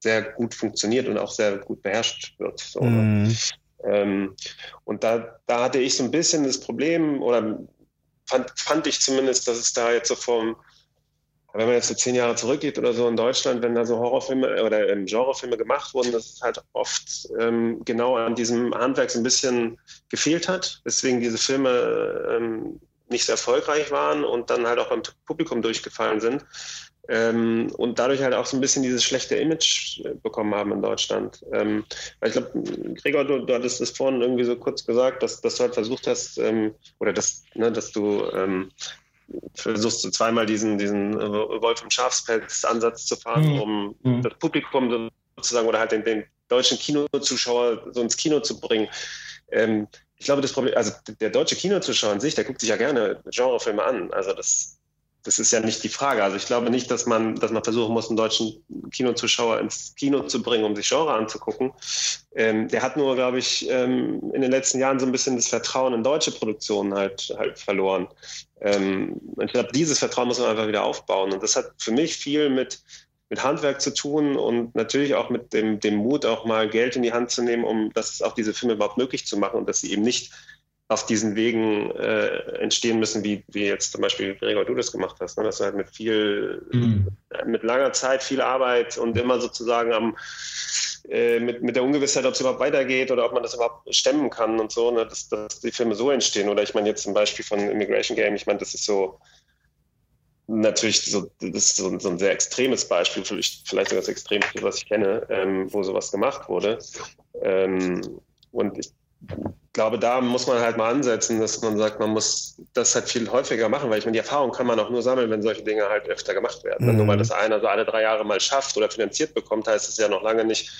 S3: sehr gut funktioniert und auch sehr gut beherrscht wird. So, mm. ähm, und da, da hatte ich so ein bisschen das Problem oder fand, fand ich zumindest, dass es da jetzt so vom, wenn man jetzt so zehn Jahre zurückgeht oder so in Deutschland, wenn da so Horrorfilme oder ähm, Genrefilme gemacht wurden, dass es halt oft ähm, genau an diesem Handwerk so ein bisschen gefehlt hat, weswegen diese Filme ähm, nicht so erfolgreich waren und dann halt auch beim Publikum durchgefallen sind ähm, und dadurch halt auch so ein bisschen dieses schlechte Image äh, bekommen haben in Deutschland. Ähm, weil ich glaube, Gregor, du, du, hattest das vorhin irgendwie so kurz gesagt, dass, dass du halt versucht hast, ähm, oder dass, ne, dass du versuchst du zweimal diesen, diesen Wolf- und Schafspelz-Ansatz zu fahren, mhm. um mhm. das Publikum sozusagen oder halt den, den, deutschen Kinozuschauer so ins Kino zu bringen. Ähm, ich glaube, das Problem, also der deutsche Kinozuschauer an sich, der guckt sich ja gerne Genrefilme an. Also das, das ist ja nicht die Frage. Also ich glaube nicht, dass man, dass man versuchen muss, einen deutschen Kinozuschauer ins Kino zu bringen, um sich Genre anzugucken. Ähm, der hat nur, glaube ich, ähm, in den letzten Jahren so ein bisschen das Vertrauen in deutsche Produktionen halt, halt verloren. Ähm, ich glaube, dieses Vertrauen muss man einfach wieder aufbauen. Und das hat für mich viel mit, mit Handwerk zu tun und natürlich auch mit dem, dem Mut, auch mal Geld in die Hand zu nehmen, um das auch diese Filme überhaupt möglich zu machen und dass sie eben nicht auf diesen Wegen äh, entstehen müssen, wie, wie jetzt zum Beispiel, Gregor, du das gemacht hast, ne? dass du halt mit viel, mhm. mit langer Zeit, viel Arbeit und immer sozusagen am, äh, mit, mit der Ungewissheit, ob es überhaupt weitergeht oder ob man das überhaupt stemmen kann und so, ne? dass, dass die Filme so entstehen. Oder ich meine jetzt zum Beispiel von Immigration Game, ich meine, das ist so, natürlich so, das ist so, so, ein sehr extremes Beispiel, vielleicht, vielleicht sogar das Extremste, was ich kenne, ähm, wo sowas gemacht wurde. Ähm, und ich glaube, da muss man halt mal ansetzen, dass man sagt, man muss das halt viel häufiger machen, weil ich meine, die Erfahrung kann man auch nur sammeln, wenn solche Dinge halt öfter gemacht werden. Mhm. Nur weil das einer so alle drei Jahre mal schafft oder finanziert bekommt, heißt es ja noch lange nicht,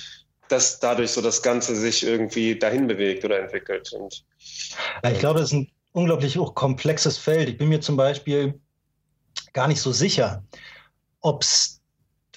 S3: dass dadurch so das Ganze sich irgendwie dahin bewegt oder entwickelt. Und,
S4: ich glaube, es ist ein unglaublich auch komplexes Feld. Ich bin mir zum Beispiel gar nicht so sicher, ob es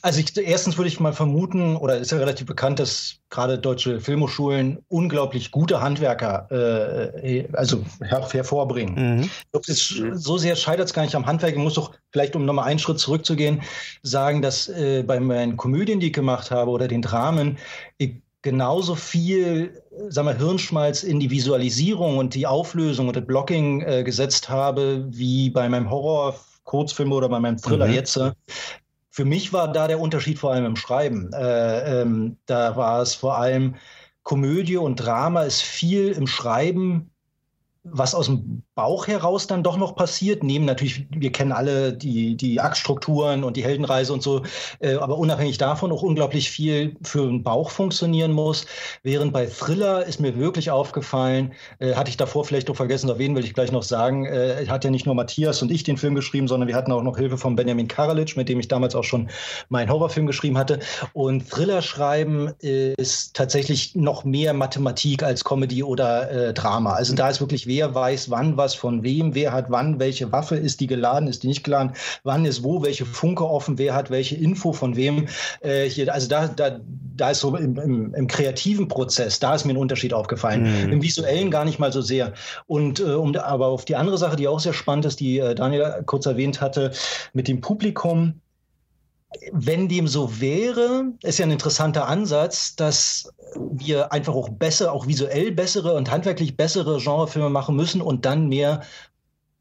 S4: also ich, erstens würde ich mal vermuten, oder ist ja relativ bekannt, dass gerade deutsche Filmhochschulen unglaublich gute Handwerker äh, äh also her hervorbringen. Mhm. Ist, so sehr scheitert es gar nicht am Handwerk. Ich muss doch vielleicht, um nochmal einen Schritt zurückzugehen, sagen, dass äh, bei meinen Komödien, die ich gemacht habe, oder den Dramen, ich genauso viel sagen wir, Hirnschmalz in die Visualisierung und die Auflösung und das Blocking äh, gesetzt habe, wie bei meinem Horror Kurzfilm oder bei meinem Thriller mhm. jetzt, für mich war da der Unterschied vor allem im Schreiben. Äh, ähm, da war es vor allem Komödie und Drama ist viel im Schreiben was aus dem Bauch heraus dann doch noch passiert, neben natürlich, wir kennen alle die, die Aktstrukturen und die Heldenreise und so, äh, aber unabhängig davon auch unglaublich viel für den Bauch funktionieren muss. Während bei Thriller ist mir wirklich aufgefallen, äh, hatte ich davor vielleicht noch vergessen erwähnen, will ich gleich noch sagen, äh, hat ja nicht nur Matthias und ich den Film geschrieben, sondern wir hatten auch noch Hilfe von Benjamin Karalic, mit dem ich damals auch schon meinen Horrorfilm geschrieben hatte. Und Thriller schreiben ist tatsächlich noch mehr Mathematik als Comedy oder äh, Drama. Also da ist wirklich wer weiß wann was von wem, wer hat wann welche Waffe, ist die geladen, ist die nicht geladen, wann ist wo, welche Funke offen, wer hat welche Info von wem. Äh, hier, also da, da, da ist so im, im, im kreativen Prozess, da ist mir ein Unterschied aufgefallen. Mhm. Im visuellen gar nicht mal so sehr. Und äh, um aber auf die andere Sache, die auch sehr spannend ist, die äh, Daniel kurz erwähnt hatte, mit dem Publikum, wenn dem so wäre, ist ja ein interessanter Ansatz, dass wir einfach auch besser, auch visuell bessere und handwerklich bessere Genrefilme machen müssen und dann mehr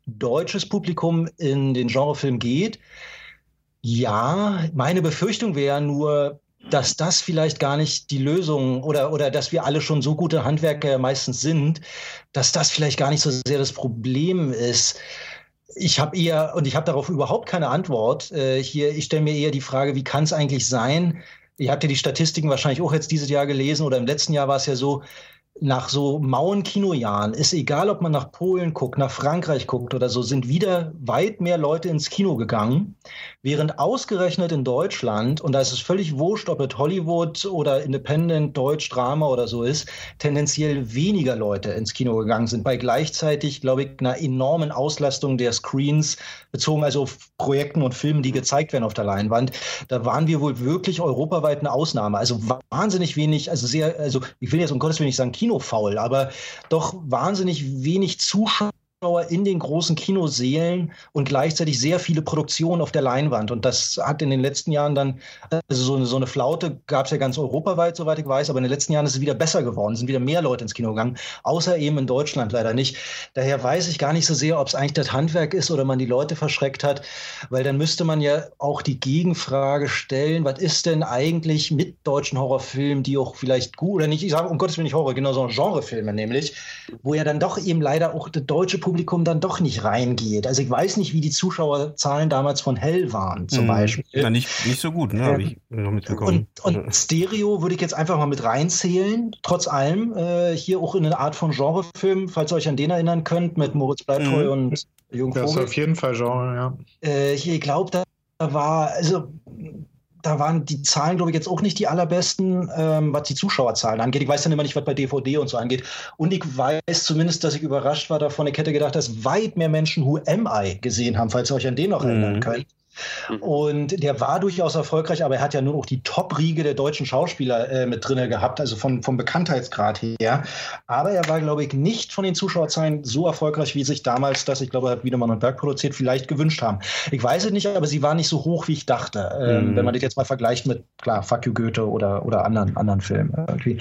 S4: deutsches Publikum in den Genrefilm geht. Ja, meine Befürchtung wäre nur, dass das vielleicht gar nicht die Lösung oder, oder dass wir alle schon so gute Handwerker meistens sind, dass das vielleicht gar nicht so sehr das Problem ist ich habe eher, und ich habe darauf überhaupt keine Antwort. Äh, hier, ich stelle mir eher die Frage, wie kann es eigentlich sein? Ihr habt ja die Statistiken wahrscheinlich auch jetzt dieses Jahr gelesen oder im letzten Jahr war es ja so, nach so mauen Kinojahren ist egal, ob man nach Polen guckt, nach Frankreich guckt oder so, sind wieder weit mehr Leute ins Kino gegangen, während ausgerechnet in Deutschland, und da ist es völlig wurscht, ob es Hollywood oder Independent, Deutsch, Drama oder so ist, tendenziell weniger Leute ins Kino gegangen sind, bei gleichzeitig, glaube ich, einer enormen Auslastung der Screens, bezogen also auf Projekten und Filmen, die gezeigt werden auf der Leinwand. Da waren wir wohl wirklich europaweit eine Ausnahme. Also wahnsinnig wenig, also sehr, also ich will jetzt um Gottes Willen nicht sagen, kinofaul, aber doch wahnsinnig wenig Zuschauer in den großen Kinosälen und gleichzeitig sehr viele Produktionen auf der Leinwand. Und das hat in den letzten Jahren dann, also so eine, so eine Flaute gab es ja ganz europaweit, soweit ich weiß, aber in den letzten Jahren ist es wieder besser geworden, sind wieder mehr Leute ins Kino gegangen, außer eben in Deutschland leider nicht. Daher weiß ich gar nicht so sehr, ob es eigentlich das Handwerk ist oder man die Leute verschreckt hat, weil dann müsste man ja auch die Gegenfrage stellen, was ist denn eigentlich mit deutschen Horrorfilmen, die auch vielleicht gut oder nicht, ich sage um Gottes Willen nicht Horror, genau so Genrefilme nämlich, wo ja dann doch eben leider auch das deutsche Publikum Publikum dann doch nicht reingeht. Also ich weiß nicht, wie die Zuschauerzahlen damals von Hell waren, zum mhm. Beispiel.
S1: Ja, nicht, nicht so gut, ne? Ähm, ich noch
S4: mitbekommen. Und, und Stereo würde ich jetzt einfach mal mit reinzählen, trotz allem. Äh, hier auch in eine Art von Genrefilm, falls ihr euch an den erinnern könnt, mit Moritz Bleibtreu mhm. und Jürgen
S2: Vogel. Das ist auf jeden Fall Genre, ja.
S4: Äh, hier, ich glaube, da war, also da waren die Zahlen, glaube ich, jetzt auch nicht die allerbesten, ähm, was die Zuschauerzahlen angeht. Ich weiß dann immer nicht, was bei DVD und so angeht. Und ich weiß zumindest, dass ich überrascht war davon. Ich hätte gedacht, dass weit mehr Menschen Who Am I gesehen haben, falls ihr euch an den noch mhm. erinnern könnt. Mhm. Und der war durchaus erfolgreich, aber er hat ja nur noch die Top-Riege der deutschen Schauspieler äh, mit drin gehabt, also von, vom Bekanntheitsgrad her. Aber er war, glaube ich, nicht von den Zuschauerzahlen so erfolgreich, wie sich damals das, ich glaube, hat Wiedemann und Berg produziert, vielleicht gewünscht haben. Ich weiß es nicht, aber sie war nicht so hoch, wie ich dachte. Ähm, mhm. Wenn man das jetzt mal vergleicht mit, klar, Fuck You Goethe oder, oder anderen, anderen Filmen. Irgendwie.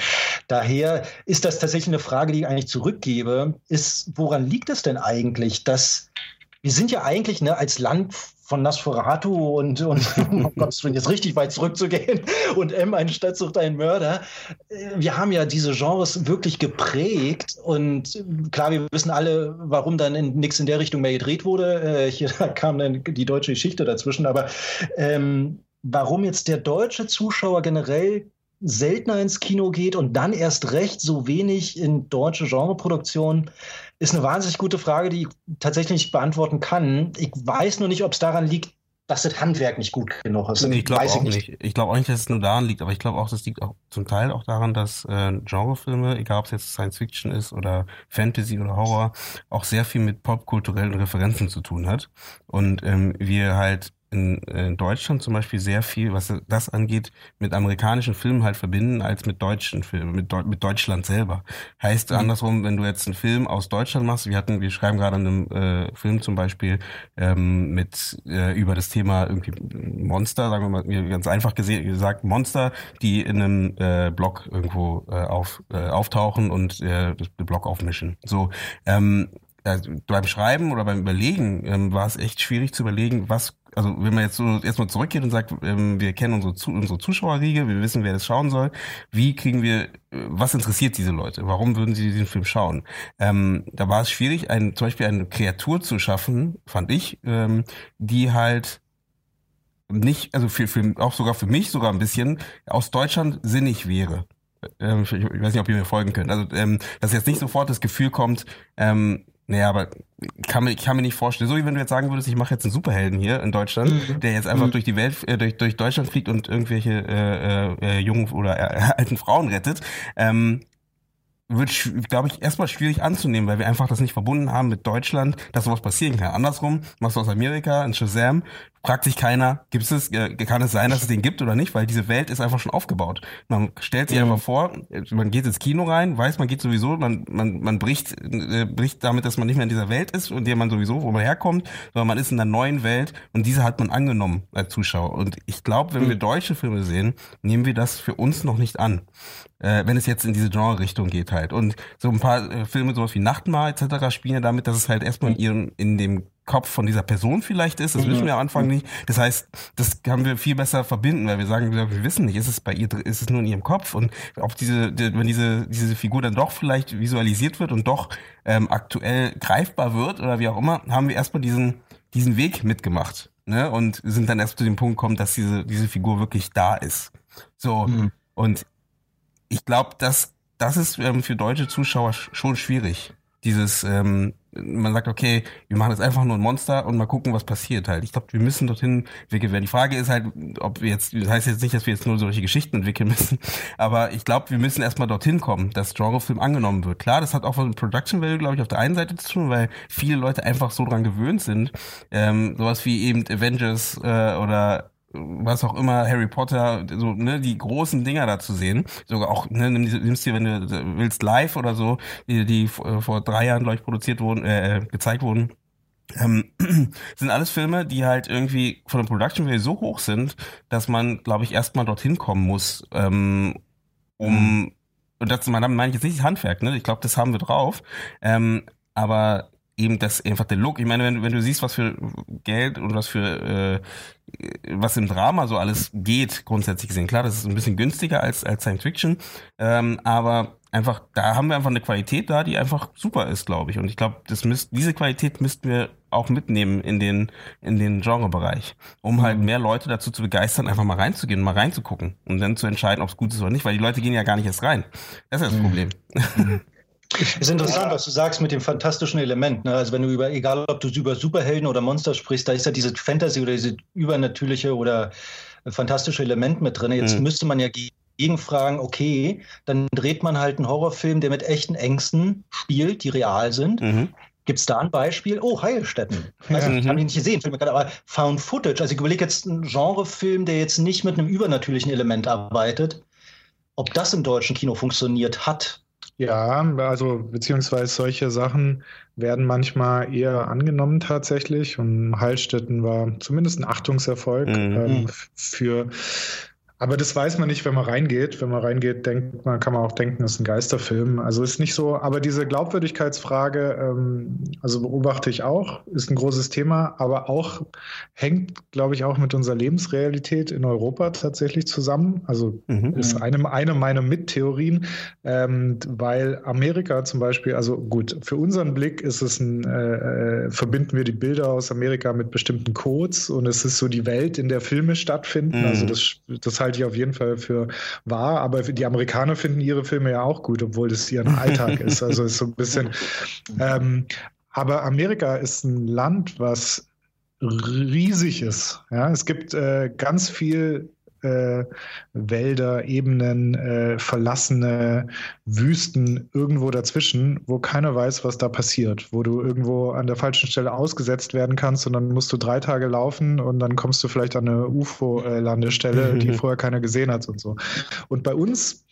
S4: Daher ist das tatsächlich eine Frage, die ich eigentlich zurückgebe, ist, woran liegt es denn eigentlich, dass wir sind ja eigentlich ne, als Land von Nosferatu und, und um Gottes Willen, jetzt richtig weit zurückzugehen und M, ein Stadt sucht einen Mörder. Wir haben ja diese Genres wirklich geprägt und klar, wir wissen alle, warum dann nichts in der Richtung mehr gedreht wurde. Äh, hier kam dann die deutsche Geschichte dazwischen, aber ähm, warum jetzt der deutsche Zuschauer generell seltener ins Kino geht und dann erst recht so wenig in deutsche Genreproduktionen, ist eine wahnsinnig gute Frage, die ich tatsächlich nicht beantworten kann. Ich weiß nur nicht, ob es daran liegt, dass das Handwerk nicht gut genug ist.
S1: Nee, ich glaube auch nicht. nicht. Ich glaube auch nicht, dass es nur daran liegt, aber ich glaube auch, das liegt auch zum Teil auch daran, dass äh, Genrefilme, egal ob es jetzt Science Fiction ist oder Fantasy oder Horror, auch sehr viel mit popkulturellen Referenzen zu tun hat. Und ähm, wir halt in, in Deutschland zum Beispiel sehr viel, was das angeht, mit amerikanischen Filmen halt verbinden als mit deutschen Filmen, mit, Deu mit Deutschland selber. Heißt mhm. andersrum, wenn du jetzt einen Film aus Deutschland machst, wir hatten, wir schreiben gerade einen äh, Film zum Beispiel ähm, mit äh, über das Thema irgendwie Monster, sagen wir mal ganz einfach gesagt Monster, die in einem äh, Blog irgendwo äh, auf, äh, auftauchen und äh, das Blog aufmischen. So ähm, also beim Schreiben oder beim Überlegen ähm, war es echt schwierig zu überlegen, was also wenn man jetzt so erstmal zurückgeht und sagt, ähm, wir kennen unsere, unsere Zuschauerriege, wir wissen, wer das schauen soll, wie kriegen wir, äh, was interessiert diese Leute? Warum würden sie diesen Film schauen? Ähm, da war es schwierig, ein, zum Beispiel eine Kreatur zu schaffen, fand ich, ähm, die halt nicht, also für, für, auch sogar für mich sogar ein bisschen aus Deutschland sinnig wäre. Ähm, ich, ich weiß nicht, ob ihr mir folgen könnt. Also, ähm, dass jetzt nicht sofort das Gefühl kommt, ähm, naja, aber kann mir, ich kann mir nicht vorstellen, so wie wenn du jetzt sagen würdest, ich mache jetzt einen Superhelden hier in Deutschland, mhm. der jetzt einfach mhm. durch die Welt, äh, durch, durch Deutschland fliegt und irgendwelche äh, äh, äh jungen oder äh, alten Frauen rettet. Ähm, wird, glaube ich, erstmal schwierig anzunehmen, weil wir einfach das nicht verbunden haben mit Deutschland, dass sowas passieren kann. Andersrum, machst du aus Amerika in Shazam, fragt sich keiner, gibt es, äh, kann es sein, dass es den gibt oder nicht, weil diese Welt ist einfach schon aufgebaut. Man stellt sich mhm. einfach vor, man geht ins Kino rein, weiß, man geht sowieso, man, man, man bricht, äh, bricht damit, dass man nicht mehr in dieser Welt ist, und der man sowieso, wo man herkommt, sondern man ist in einer neuen Welt und diese hat man angenommen als Zuschauer. Und ich glaube, wenn mhm. wir deutsche Filme sehen, nehmen wir das für uns noch nicht an äh, wenn es jetzt in diese Genre-Richtung geht halt. Und so ein paar äh, Filme, sowas wie Nachtmahl etc. spielen ja damit, dass es halt erstmal in ihrem, in dem Kopf von dieser Person vielleicht ist. Das mhm. wissen wir am Anfang nicht. Das heißt, das können wir viel besser verbinden, weil wir sagen, wir wissen nicht, ist es bei ihr, ist es nur in ihrem Kopf und ob diese, wenn diese, diese Figur dann doch vielleicht visualisiert wird und doch ähm, aktuell greifbar wird oder wie auch immer, haben wir erstmal diesen, diesen Weg mitgemacht. Ne? Und sind dann erst zu dem Punkt gekommen, dass diese, diese Figur wirklich da ist. So. Mhm. Und ich glaube, dass das ist ähm, für deutsche Zuschauer schon schwierig. Dieses, ähm, man sagt, okay, wir machen jetzt einfach nur ein Monster und mal gucken, was passiert halt. Ich glaube, wir müssen dorthin entwickeln werden. Die Frage ist halt, ob wir jetzt, das heißt jetzt nicht, dass wir jetzt nur solche Geschichten entwickeln müssen, aber ich glaube, wir müssen erstmal dorthin kommen, dass Genrefilm angenommen wird. Klar, das hat auch was mit Production Value, glaube ich, auf der einen Seite zu tun, weil viele Leute einfach so dran gewöhnt sind, ähm, sowas wie eben Avengers äh, oder was auch immer, Harry Potter, so, ne, die großen Dinger da zu sehen. Sogar auch, ne, nimmst dir, wenn du willst, live oder so, die, die vor drei Jahren, glaube ich, produziert wurden, äh, gezeigt wurden. Ähm, sind alles Filme, die halt irgendwie von der Production Value so hoch sind, dass man, glaube ich, erstmal dorthin kommen muss, ähm, um, mhm. und das meine ich jetzt nicht das Handwerk, ne? Ich glaube, das haben wir drauf. Ähm, aber eben das einfach der Look. Ich meine, wenn, wenn du siehst, was für Geld und was für äh, was im Drama so alles geht, grundsätzlich gesehen. Klar, das ist ein bisschen günstiger als, als Science Fiction, ähm, aber einfach, da haben wir einfach eine Qualität da, die einfach super ist, glaube ich. Und ich glaube, das müsst, diese Qualität müssten wir auch mitnehmen in den, in den Genrebereich, um halt mhm. mehr Leute dazu zu begeistern, einfach mal reinzugehen, mal reinzugucken und dann zu entscheiden, ob es gut ist oder nicht, weil die Leute gehen ja gar nicht erst rein. Das ist das mhm. Problem. Mhm.
S4: Ist interessant, was du sagst mit dem fantastischen Element. Ne? Also wenn du über, egal ob du über Superhelden oder Monster sprichst, da ist ja diese Fantasy oder diese übernatürliche oder fantastische Element mit drin. Jetzt mhm. müsste man ja gegenfragen, okay, dann dreht man halt einen Horrorfilm, der mit echten Ängsten spielt, die real sind. Mhm. Gibt es da ein Beispiel? Oh, Heilstätten. Also, ja. Ich habe ihn nicht gesehen, aber Found Footage. Also ich überlege jetzt einen Genrefilm, der jetzt nicht mit einem übernatürlichen Element arbeitet. Ob das im deutschen Kino funktioniert hat,
S2: ja, also beziehungsweise solche Sachen werden manchmal eher angenommen tatsächlich und Heilstätten war zumindest ein Achtungserfolg mhm. ähm, für aber das weiß man nicht, wenn man reingeht. Wenn man reingeht, denkt man, kann man auch denken, das ist ein Geisterfilm. Also ist nicht so, aber diese Glaubwürdigkeitsfrage, ähm, also beobachte ich auch, ist ein großes Thema, aber auch hängt, glaube ich, auch mit unserer Lebensrealität in Europa tatsächlich zusammen. Also mhm. ist eine, eine meiner Mittheorien, ähm, weil Amerika zum Beispiel, also gut, für unseren Blick ist es ein, äh, äh verbinden wir die Bilder aus Amerika mit bestimmten Codes und es ist so die Welt, in der Filme stattfinden. Mhm. Also das, das halte ich auf jeden Fall für wahr. Aber die Amerikaner finden ihre Filme ja auch gut, obwohl das ihr Alltag ist. Also ist so ein bisschen. Ähm, aber Amerika ist ein Land, was riesig ist. Ja, es gibt äh, ganz viel äh, Wälder, Ebenen, äh, verlassene Wüsten irgendwo dazwischen, wo keiner weiß, was da passiert, wo du irgendwo an der falschen Stelle ausgesetzt werden kannst und dann musst du drei Tage laufen und dann kommst du vielleicht an eine UFO-Landestelle, die vorher keiner gesehen hat und so. Und bei uns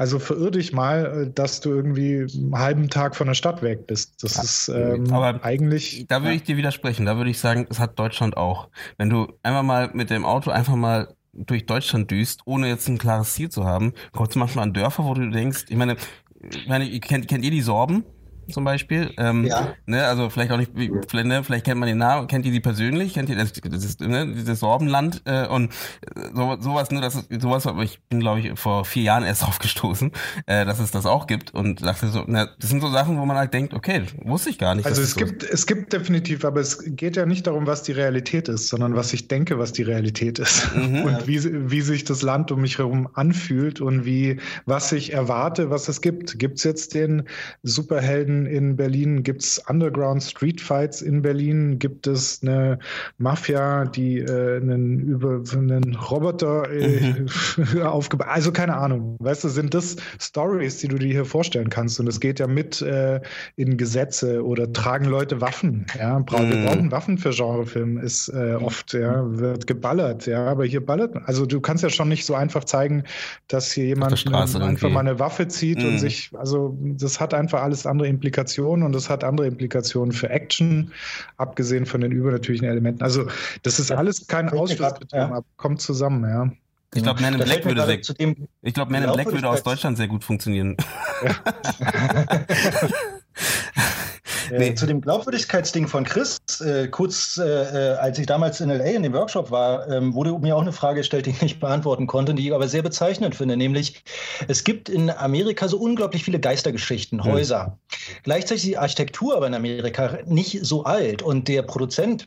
S2: also verirr dich mal, äh, dass du irgendwie einen halben Tag von der Stadt weg bist. Das ist ähm, aber eigentlich.
S1: Da würde ich dir widersprechen. Da würde ich sagen, es hat Deutschland auch. Wenn du einmal mal mit dem Auto einfach mal durch Deutschland düst, ohne jetzt ein klares Ziel zu haben, kommst du manchmal an Dörfer, wo du denkst, ich meine, ich meine, kennt, kennt ihr die Sorben? Zum Beispiel. Ähm, ja. Ne, also vielleicht auch nicht, vielleicht, ne, vielleicht kennt man den Namen, kennt ihr die persönlich, kennt ihr das, das, ne, dieses Sorbenland äh, und so, sowas, ne, das ist sowas, aber ich bin, glaube ich, vor vier Jahren erst aufgestoßen, äh, dass es das auch gibt und dachte so, ne, das sind so Sachen, wo man halt denkt, okay, wusste ich gar nicht.
S2: Also es gibt, so es gibt definitiv, aber es geht ja nicht darum, was die Realität ist, sondern was ich denke, was die Realität ist mhm. und wie, wie sich das Land um mich herum anfühlt und wie, was ich erwarte, was es gibt. Gibt es jetzt den Superhelden in Berlin? Gibt es Underground Street Fights in Berlin? Gibt es eine Mafia, die äh, einen, über, einen Roboter äh, mhm. aufgebaut Also keine Ahnung. Weißt du, sind das Stories, die du dir hier vorstellen kannst? Und es geht ja mit äh, in Gesetze oder tragen Leute Waffen. Ja, Bra mhm. wir brauchen Waffen für Genrefilme, ist äh, oft, ja, wird geballert, ja, aber hier ballert man. Also du kannst ja schon nicht so einfach zeigen, dass hier jemand einfach mal eine Waffe zieht mhm. und sich, also das hat einfach alles andere Implikationen Implikationen und das hat andere Implikationen für Action, abgesehen von den übernatürlichen Elementen. Also das ist alles kein Ausschlussbetrieb, ja. kommt zusammen, ja.
S1: Ich glaube, Man in Black würde sehr, ich glaube, Man in Black würde aus Deutschland sehr gut funktionieren. Ja.
S4: Nee. Zu dem Glaubwürdigkeitsding von Chris, äh, kurz äh, äh als ich damals in LA in dem Workshop war, ähm, wurde mir auch eine Frage gestellt, die ich nicht beantworten konnte, die ich aber sehr bezeichnend finde, nämlich es gibt in Amerika so unglaublich viele Geistergeschichten, Häuser. Mhm. Gleichzeitig ist die Architektur aber in Amerika nicht so alt und der Produzent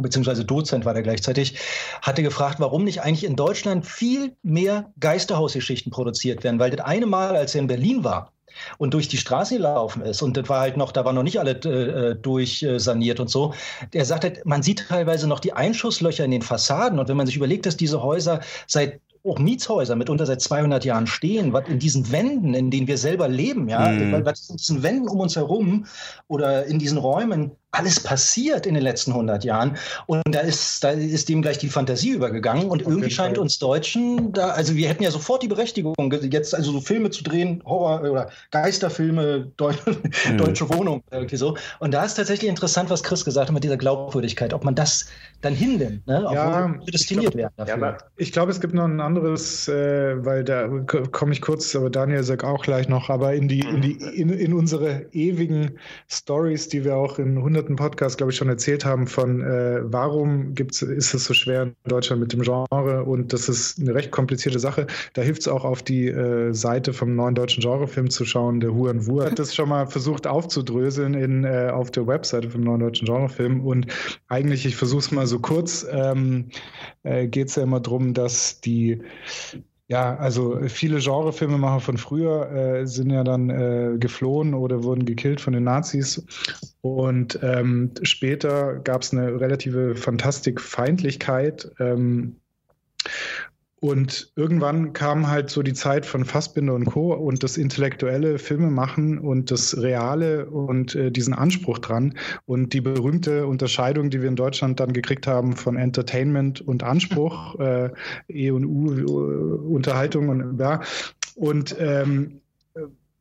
S4: beziehungsweise Dozent war der gleichzeitig, hatte gefragt, warum nicht eigentlich in Deutschland viel mehr Geisterhausgeschichten produziert werden. Weil das eine Mal, als er in Berlin war, und durch die Straße gelaufen ist und das war halt noch, da war noch nicht alle äh, durchsaniert und so. Er sagte, man sieht teilweise noch die Einschusslöcher in den Fassaden und wenn man sich überlegt, dass diese Häuser seit auch Mietshäuser mitunter seit 200 Jahren stehen, was in diesen Wänden, in denen wir selber leben, ja, mm. was in diesen Wänden um uns herum oder in diesen Räumen alles passiert in den letzten 100 Jahren. Und da ist, da ist dem gleich die Fantasie übergegangen. Und irgendwie scheint uns Deutschen da, also wir hätten ja sofort die Berechtigung, jetzt also so Filme zu drehen, Horror- oder Geisterfilme, Deu mhm. deutsche Wohnung, irgendwie so. Und da ist tatsächlich interessant, was Chris gesagt hat mit dieser Glaubwürdigkeit, ob man das dann hinnimmt, ne?
S2: ja, prädestiniert werden dafür. Ja, ich glaube, es gibt noch ein anderes, äh, weil da komme ich kurz, aber Daniel sagt auch gleich noch, aber in die, in die, in, in unsere ewigen Stories, die wir auch in 100 hunderten Podcast, glaube ich, schon erzählt haben von, äh, warum gibt's, ist es so schwer in Deutschland mit dem Genre und das ist eine recht komplizierte Sache. Da hilft es auch auf die äh, Seite vom neuen deutschen Genrefilm zu schauen. Der Huan Wu hat das schon mal versucht aufzudröseln in, äh, auf der Webseite vom neuen deutschen Genrefilm und eigentlich, ich versuche es mal so kurz, ähm, äh, geht es ja immer darum, dass die ja, also viele Genrefilmemacher von früher äh, sind ja dann äh, geflohen oder wurden gekillt von den Nazis. Und ähm, später gab es eine relative Fantastikfeindlichkeit. Ähm, und irgendwann kam halt so die Zeit von Fassbinder und Co. und das intellektuelle Filmemachen und das Reale und äh, diesen Anspruch dran. Und die berühmte Unterscheidung, die wir in Deutschland dann gekriegt haben von Entertainment und Anspruch, äh, E und U, äh, Unterhaltung und ja. Und ähm,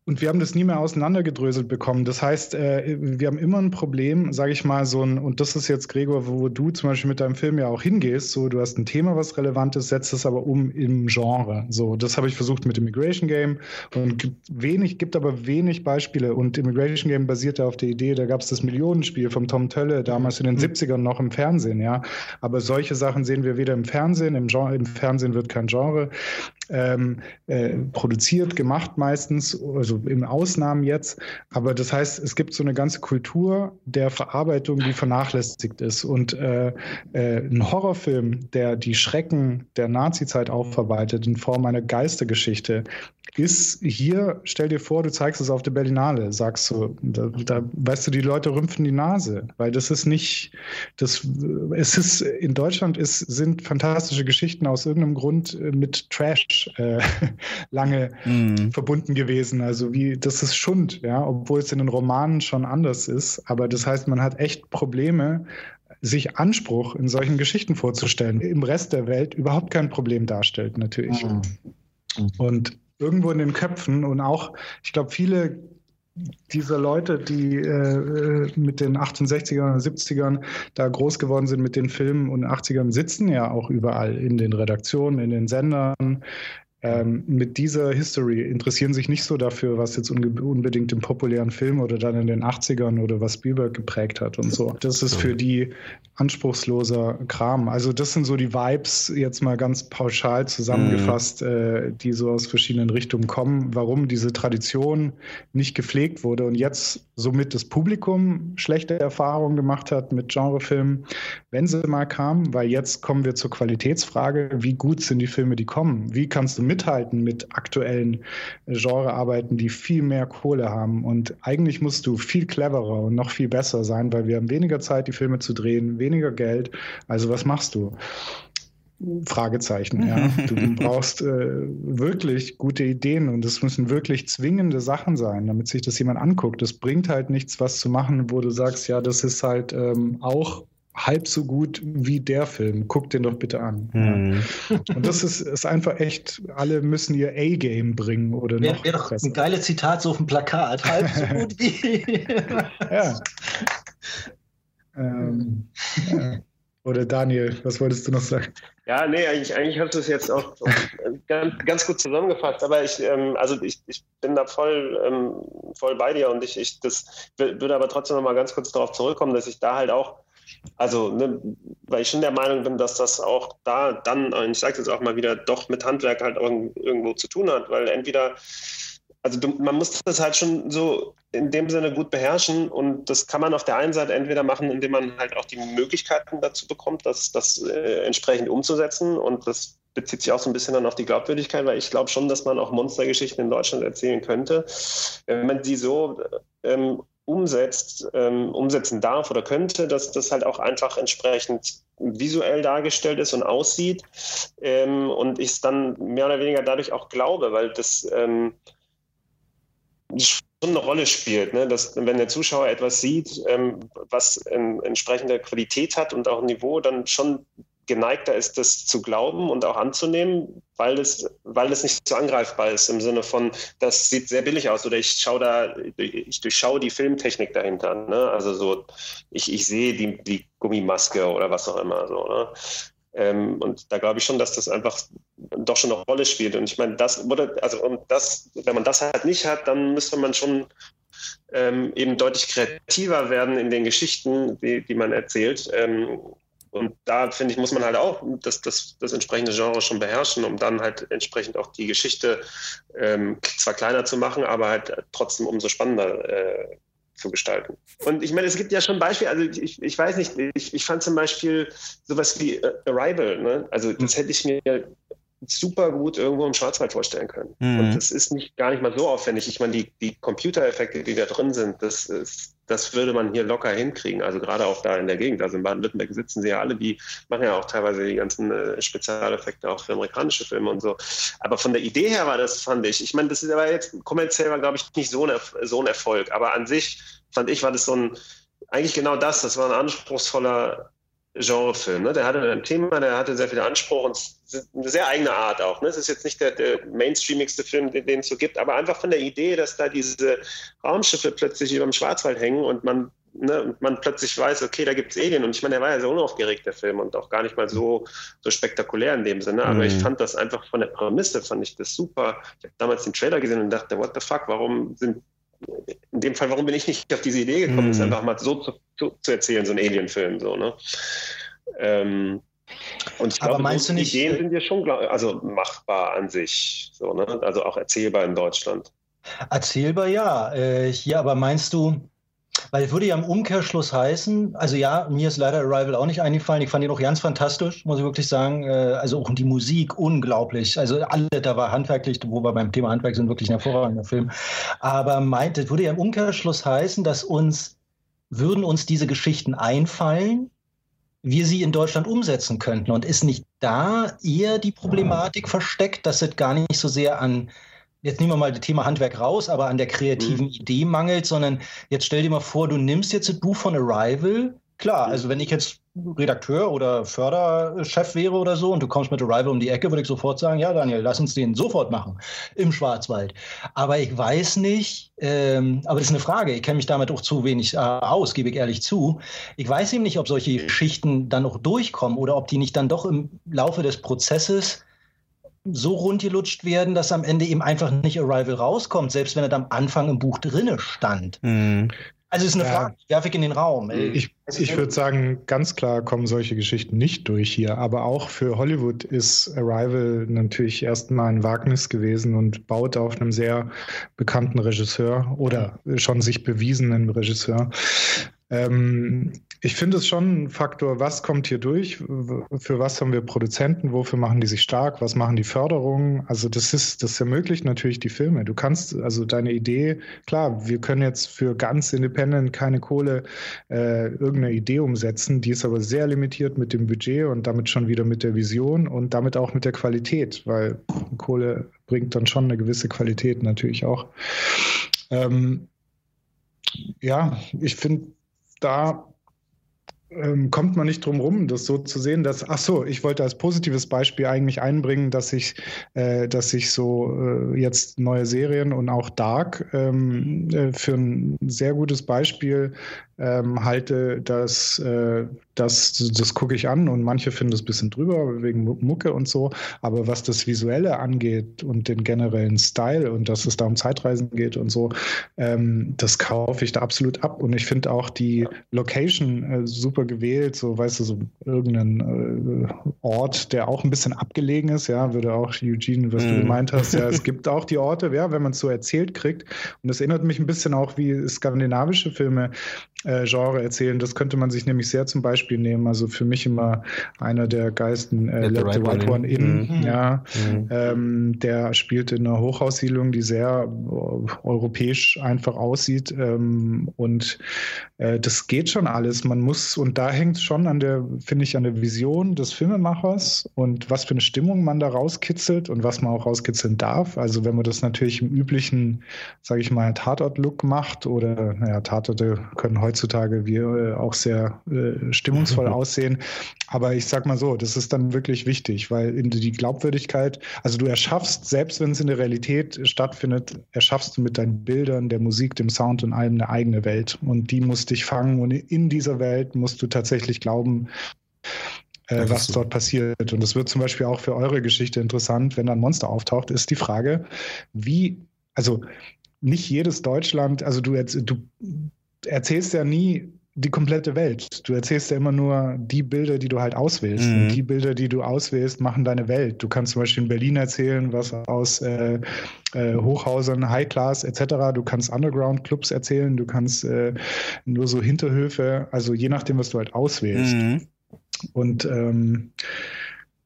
S2: und wir haben das nie mehr auseinandergedröselt bekommen. Das heißt, äh, wir haben immer ein Problem, sage ich mal, so ein, und das ist jetzt, Gregor, wo du zum Beispiel mit deinem Film ja auch hingehst, so du hast ein Thema, was relevant ist, setzt es aber um im Genre. So, das habe ich versucht mit Immigration Game und gibt wenig, gibt aber wenig Beispiele. Und Immigration Game basiert ja auf der Idee, da gab es das Millionenspiel vom Tom Tölle, damals in den 70ern mhm. noch im Fernsehen, ja. Aber solche Sachen sehen wir weder im Fernsehen, im, Genre, im Fernsehen wird kein Genre ähm, äh, produziert, gemacht meistens, also im Ausnahmen jetzt. Aber das heißt, es gibt so eine ganze Kultur der Verarbeitung, die vernachlässigt ist. Und äh, äh, ein Horrorfilm, der die Schrecken der Nazizeit aufarbeitet in Form einer Geistergeschichte, ist hier, stell dir vor, du zeigst es auf der Berlinale, sagst du, da, da, weißt du, die Leute rümpfen die Nase, weil das ist nicht, das, es ist, in Deutschland ist, sind fantastische Geschichten aus irgendeinem Grund mit Trash äh, lange mm. verbunden gewesen. Also wie, das ist Schund, ja, obwohl es in den Romanen schon anders ist. Aber das heißt, man hat echt Probleme, sich Anspruch in solchen Geschichten vorzustellen. Im Rest der Welt überhaupt kein Problem darstellt, natürlich. Mm. Und irgendwo in den Köpfen. Und auch, ich glaube, viele dieser Leute, die äh, mit den 68ern und 70ern da groß geworden sind mit den Filmen und 80ern, sitzen ja auch überall in den Redaktionen, in den Sendern, ähm, mit dieser History interessieren sich nicht so dafür, was jetzt unbedingt im populären Film oder dann in den 80ern oder was Spielberg geprägt hat und so. Das ist für die anspruchsloser Kram. Also das sind so die Vibes, jetzt mal ganz pauschal zusammengefasst, mhm. äh, die so aus verschiedenen Richtungen kommen, warum diese Tradition nicht gepflegt wurde und jetzt somit das Publikum schlechte Erfahrungen gemacht hat mit Genrefilmen, wenn sie mal kamen, weil jetzt kommen wir zur Qualitätsfrage, wie gut sind die Filme, die kommen? Wie kannst du mithalten mit aktuellen Genrearbeiten, die viel mehr Kohle haben. Und eigentlich musst du viel cleverer und noch viel besser sein, weil wir haben weniger Zeit, die Filme zu drehen, weniger Geld. Also was machst du? Fragezeichen, ja. Du brauchst äh, wirklich gute Ideen und es müssen wirklich zwingende Sachen sein, damit sich das jemand anguckt. Es bringt halt nichts, was zu machen, wo du sagst, ja, das ist halt ähm, auch halb so gut wie der Film. Guck den doch bitte an. Mhm. Ja. Und das ist, ist einfach echt, alle müssen ihr A-Game bringen oder
S4: noch. Wäre doch ein geiles Zitat so auf dem Plakat. Halb so gut wie.
S2: ja. Ähm, ja. Oder Daniel, was wolltest du noch sagen?
S3: Ja, nee, eigentlich, eigentlich hast du es jetzt auch ganz, ganz gut zusammengefasst. Aber ich, ähm, also ich, ich bin da voll, ähm, voll bei dir und ich, ich das würde aber trotzdem noch mal ganz kurz darauf zurückkommen, dass ich da halt auch, also, ne, weil ich schon der Meinung bin, dass das auch da dann, ich sage jetzt auch mal wieder, doch mit Handwerk halt irgendwo zu tun hat, weil entweder also du, man muss das halt schon so in dem Sinne gut beherrschen und das kann man auf der einen Seite entweder machen, indem man halt auch die Möglichkeiten dazu bekommt, das, das äh, entsprechend umzusetzen und das bezieht sich auch so ein bisschen dann auf die Glaubwürdigkeit, weil ich glaube schon, dass man auch Monstergeschichten in Deutschland erzählen könnte, wenn man die so ähm, umsetzt, ähm, umsetzen darf oder könnte, dass das halt auch einfach entsprechend visuell dargestellt ist und aussieht ähm, und ich es dann mehr oder weniger dadurch auch glaube, weil das ähm, schon eine Rolle spielt, ne? dass wenn der Zuschauer etwas sieht, ähm, was ähm, entsprechende Qualität hat und auch Niveau, dann schon geneigter ist, das zu glauben und auch anzunehmen, weil es, weil es nicht so angreifbar ist im Sinne von, das sieht sehr billig aus oder ich schaue da, ich durchschaue die Filmtechnik dahinter. Ne? Also so, ich, ich sehe die, die Gummimaske oder was auch immer. So, ne? Ähm, und da glaube ich schon, dass das einfach doch schon eine Rolle spielt. Und ich meine, das wurde, also um das, wenn man das halt nicht hat, dann müsste man schon ähm, eben deutlich kreativer werden in den Geschichten, die, die man erzählt. Ähm, und da finde ich, muss man halt auch das, das, das entsprechende Genre schon beherrschen, um dann halt entsprechend auch die Geschichte ähm, zwar kleiner zu machen, aber halt trotzdem umso spannender äh, zu gestalten. Und ich meine, es gibt ja schon Beispiele, also ich, ich weiß nicht, ich, ich fand zum Beispiel sowas wie äh, Arrival, ne? also das hätte ich mir super gut irgendwo im Schwarzwald vorstellen können. Mhm. Und das ist nicht gar nicht mal so aufwendig. Ich meine, die, die Computereffekte, die da drin sind, das ist, das würde man hier locker hinkriegen. Also gerade auch da in der Gegend. Also in Baden-Württemberg sitzen sie ja alle, die machen ja auch teilweise die ganzen äh, Spezialeffekte auch für amerikanische Filme und so. Aber von der Idee her war das, fand ich. Ich meine, das ist aber jetzt kommerziell war, glaube ich, nicht so ein, so ein Erfolg. Aber an sich fand ich, war das so ein, eigentlich genau das. Das war ein anspruchsvoller Genrefilm. Ne? Der hatte ein Thema, der hatte sehr viel Anspruch und eine sehr eigene Art auch. Ne? Es ist jetzt nicht der, der mainstreamigste Film, den, den, es so gibt, aber einfach von der Idee, dass da diese Raumschiffe plötzlich über dem Schwarzwald hängen und man, ne, und man plötzlich weiß, okay, da gibt es Alien. Und ich meine, der war ja sehr unaufgeregt, der Film, und auch gar nicht mal so, so spektakulär in dem Sinne. Aber mhm. ich fand das einfach von der Prämisse, fand ich das super. Ich habe damals den Trailer gesehen und dachte, what the fuck, warum sind in dem Fall, warum bin ich nicht auf diese Idee gekommen, es mm. einfach mal so zu, zu, zu, erzählen, so ein Alien-Film, so, ne? Ähm, und ich glaube,
S4: meinst
S3: du
S4: nicht,
S3: Ideen äh, sind ja schon also machbar an sich, so, ne? Also auch erzählbar in Deutschland.
S4: Erzählbar, ja. Äh, hier, aber meinst du, weil es würde ja im Umkehrschluss heißen, also ja, mir ist leider Arrival auch nicht eingefallen. Ich fand ihn auch ganz fantastisch, muss ich wirklich sagen. Äh, also auch die Musik unglaublich. Also alle, da war handwerklich, wo wir beim Thema Handwerk sind, wirklich ein hervorragender Film. Aber meint, es würde ja im Umkehrschluss heißen, dass uns, würden uns diese Geschichten einfallen, wir sie in Deutschland umsetzen könnten. Und ist nicht da eher die Problematik versteckt, dass es gar nicht so sehr an jetzt nehmen wir mal das Thema Handwerk raus, aber an der kreativen mhm. Idee mangelt, sondern jetzt stell dir mal vor, du nimmst jetzt das Buch von Arrival. Klar, mhm. also wenn ich jetzt Redakteur oder Förderchef wäre oder so und du kommst mit Arrival um die Ecke, würde ich sofort sagen, ja Daniel, lass uns den sofort machen im Schwarzwald. Aber ich weiß nicht, ähm, aber das ist eine Frage, ich kenne mich damit auch zu wenig äh, aus, gebe ich ehrlich zu. Ich weiß eben nicht, ob solche Geschichten dann noch durchkommen oder ob die nicht dann doch im Laufe des Prozesses so rundgelutscht werden, dass am Ende eben einfach nicht Arrival rauskommt, selbst wenn er am Anfang im Buch drinne stand. Mhm. Also ist eine ja. Frage, die werfe ich in den Raum.
S2: Ich, ich würde sagen, ganz klar kommen solche Geschichten nicht durch hier. Aber auch für Hollywood ist Arrival natürlich erstmal ein Wagnis gewesen und baut auf einem sehr bekannten Regisseur oder schon sich bewiesenen Regisseur. Ähm, ich finde es schon ein Faktor, was kommt hier durch, für was haben wir Produzenten, wofür machen die sich stark, was machen die Förderungen. Also das ist, das ermöglicht natürlich die Filme. Du kannst, also deine Idee, klar, wir können jetzt für ganz independent keine Kohle äh, irgendeine Idee umsetzen, die ist aber sehr limitiert mit dem Budget und damit schon wieder mit der Vision und damit auch mit der Qualität, weil Kohle bringt dann schon eine gewisse Qualität natürlich auch. Ähm, ja, ich finde, da ähm, kommt man nicht drum rum, das so zu sehen, dass, ach so, ich wollte als positives Beispiel eigentlich einbringen, dass ich, äh, dass ich so äh, jetzt neue Serien und auch Dark ähm, äh, für ein sehr gutes Beispiel ähm, halte, dass äh, das, das gucke ich an und manche finden das ein bisschen drüber wegen Mucke und so. Aber was das Visuelle angeht und den generellen Style und dass es da um Zeitreisen geht und so, ähm, das kaufe ich da absolut ab. Und ich finde auch die Location äh, super gewählt, so weißt du, so irgendein äh, Ort, der auch ein bisschen abgelegen ist, ja, würde auch Eugene, was mm. du mhm. gemeint hast, ja, es gibt auch die Orte, ja, wenn man es so erzählt kriegt. Und das erinnert mich ein bisschen auch, wie skandinavische Filme äh, Genre erzählen. Das könnte man sich nämlich sehr zum Beispiel nehmen. Also für mich immer einer der geilsten äh, Let, Let the Right, One, In, mhm. ja. Mhm. Ähm, der spielt in einer Hochhaussiedlung, die sehr äh, europäisch einfach aussieht. Ähm, und äh, das geht schon alles. Man muss, und da hängt es schon an der, finde ich, an der Vision des Filmemachers und was für eine Stimmung man da rauskitzelt und was man auch rauskitzeln darf. Also wenn man das natürlich im üblichen, sage ich mal, Tatort-Look macht oder, naja, Tatorte können heutzutage wie äh, auch sehr äh, stimmungsvoll aussehen. Aber ich sag mal so, das ist dann wirklich wichtig, weil die Glaubwürdigkeit, also du erschaffst, selbst wenn es in der Realität stattfindet, erschaffst du mit deinen Bildern, der Musik, dem Sound und allem eine eigene Welt. Und die muss dich fangen. Und in dieser Welt musst du tatsächlich glauben, äh, was dort passiert. Und das wird zum Beispiel auch für eure Geschichte interessant, wenn da ein Monster auftaucht, ist die Frage, wie, also nicht jedes Deutschland, also du, du erzählst ja nie die komplette Welt. Du erzählst ja immer nur die Bilder, die du halt auswählst. Mhm. Und die Bilder, die du auswählst, machen deine Welt. Du kannst zum Beispiel in Berlin erzählen, was aus äh, äh, Hochhäusern, High Class etc. Du kannst Underground-Clubs erzählen, du kannst äh, nur so Hinterhöfe, also je nachdem, was du halt auswählst. Mhm. Und ähm,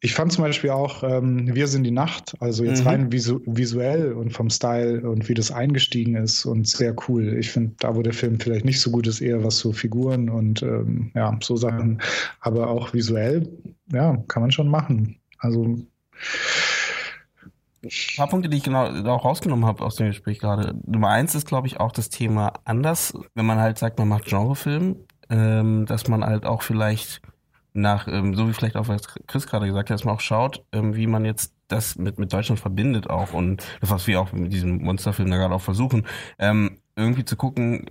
S2: ich fand zum Beispiel auch ähm, Wir sind die Nacht, also jetzt mhm. rein visu visuell und vom Style und wie das eingestiegen ist und sehr cool. Ich finde, da wo der Film vielleicht nicht so gut ist, eher was so Figuren und ähm, ja, so Sachen. Aber auch visuell, ja, kann man schon machen. Also ein
S1: paar Punkte, die ich genau auch rausgenommen habe aus dem Gespräch gerade. Nummer eins ist, glaube ich, auch das Thema anders, wenn man halt sagt, man macht Genrefilm, ähm, dass man halt auch vielleicht nach, ähm, so wie vielleicht auch was Chris gerade gesagt hat, dass man auch schaut, ähm, wie man jetzt das mit, mit Deutschland verbindet auch und das, was wir auch mit diesem Monsterfilm da gerade auch versuchen, ähm, irgendwie zu gucken,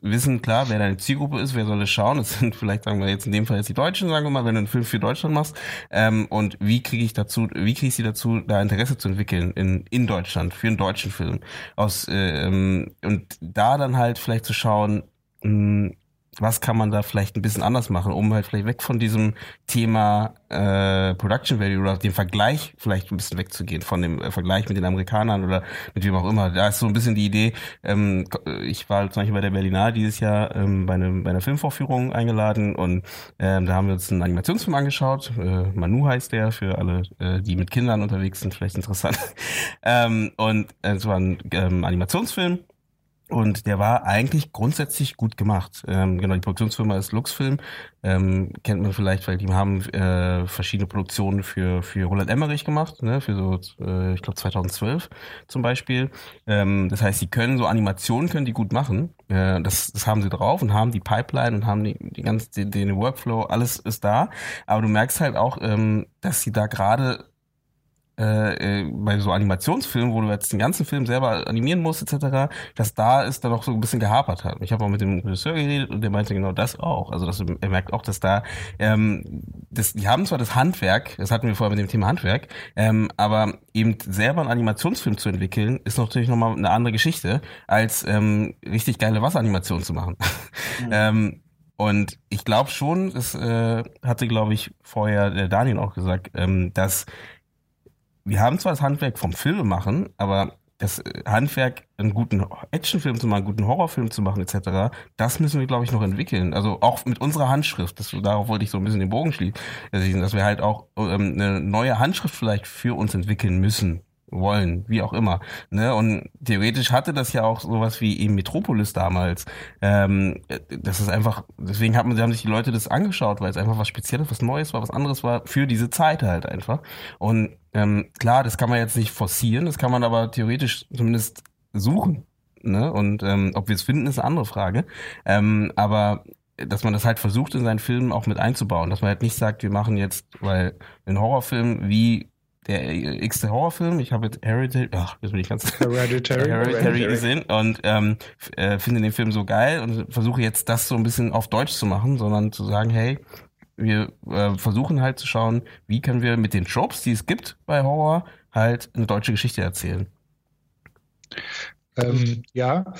S1: wissen klar, wer deine Zielgruppe ist, wer soll es schauen. Das sind vielleicht, sagen wir jetzt in dem Fall jetzt die Deutschen, sagen wir mal, wenn du einen Film für Deutschland machst. Ähm, und wie kriege ich dazu, wie kriege ich sie dazu, da Interesse zu entwickeln in, in Deutschland, für einen deutschen Film. Aus, äh, ähm, und da dann halt vielleicht zu schauen, mh, was kann man da vielleicht ein bisschen anders machen, um halt vielleicht weg von diesem Thema äh, Production Value oder dem Vergleich vielleicht ein bisschen wegzugehen, von dem äh, Vergleich mit den Amerikanern oder mit wem auch immer. Da ist so ein bisschen die Idee, ähm, ich war zum Beispiel bei der Berlinale dieses Jahr ähm, bei, einem, bei einer Filmvorführung eingeladen und ähm, da haben wir uns einen Animationsfilm angeschaut. Äh, Manu heißt der, für alle, äh, die mit Kindern unterwegs sind, vielleicht interessant. ähm, und äh, es war ein ähm, Animationsfilm und der war eigentlich grundsätzlich gut gemacht. Ähm, genau, die Produktionsfirma ist Luxfilm. Ähm, kennt man vielleicht, weil die haben äh, verschiedene Produktionen für, für Roland Emmerich gemacht, ne, für so, äh, ich glaube 2012 zum Beispiel. Ähm, das heißt, sie können so Animationen, können die gut machen. Äh, das, das haben sie drauf und haben die Pipeline und haben die, die ganze, den, den Workflow, alles ist da. Aber du merkst halt auch, ähm, dass sie da gerade äh, äh, bei so Animationsfilmen, wo du jetzt den ganzen Film selber animieren musst, etc., dass da ist dann noch so ein bisschen gehapert hat. Ich habe auch mit dem Regisseur geredet und der meinte genau das auch. Also dass, er merkt auch, dass da ähm, das, die haben zwar das Handwerk, das hatten wir vorher mit dem Thema Handwerk, ähm, aber eben selber einen Animationsfilm zu entwickeln, ist natürlich nochmal eine andere Geschichte, als ähm, richtig geile Wasseranimationen zu machen. Mhm. ähm, und ich glaube schon, das äh, hatte, glaube ich, vorher der Daniel auch gesagt, ähm, dass wir haben zwar das Handwerk vom Film machen, aber das äh, Handwerk, einen guten Actionfilm zu machen, einen guten Horrorfilm zu machen, etc., das müssen wir, glaube ich, noch entwickeln. Also auch mit unserer Handschrift, das, darauf wollte ich so ein bisschen den Bogen schließen, dass wir halt auch ähm, eine neue Handschrift vielleicht für uns entwickeln müssen wollen, wie auch immer. Ne? Und theoretisch hatte das ja auch sowas wie eben Metropolis damals. Ähm, das ist einfach, deswegen haben, haben sich die Leute das angeschaut, weil es einfach was Spezielles, was Neues war, was anderes war, für diese Zeit halt einfach. Und ähm, klar, das kann man jetzt nicht forcieren, das kann man aber theoretisch zumindest suchen. Ne? Und ähm, ob wir es finden, ist eine andere Frage. Ähm, aber dass man das halt versucht in seinen Filmen auch mit einzubauen, dass man halt nicht sagt, wir machen jetzt, weil ein Horrorfilm wie der x-te Horrorfilm. Ich habe jetzt Hereditary, ach, jetzt bin ich ganz
S2: Hereditary,
S1: Hereditary gesehen und ähm, äh, finde den Film so geil und versuche jetzt das so ein bisschen auf Deutsch zu machen, sondern zu sagen, hey, wir äh, versuchen halt zu schauen, wie können wir mit den Tropes, die es gibt bei Horror, halt eine deutsche Geschichte erzählen.
S2: Ähm, ja,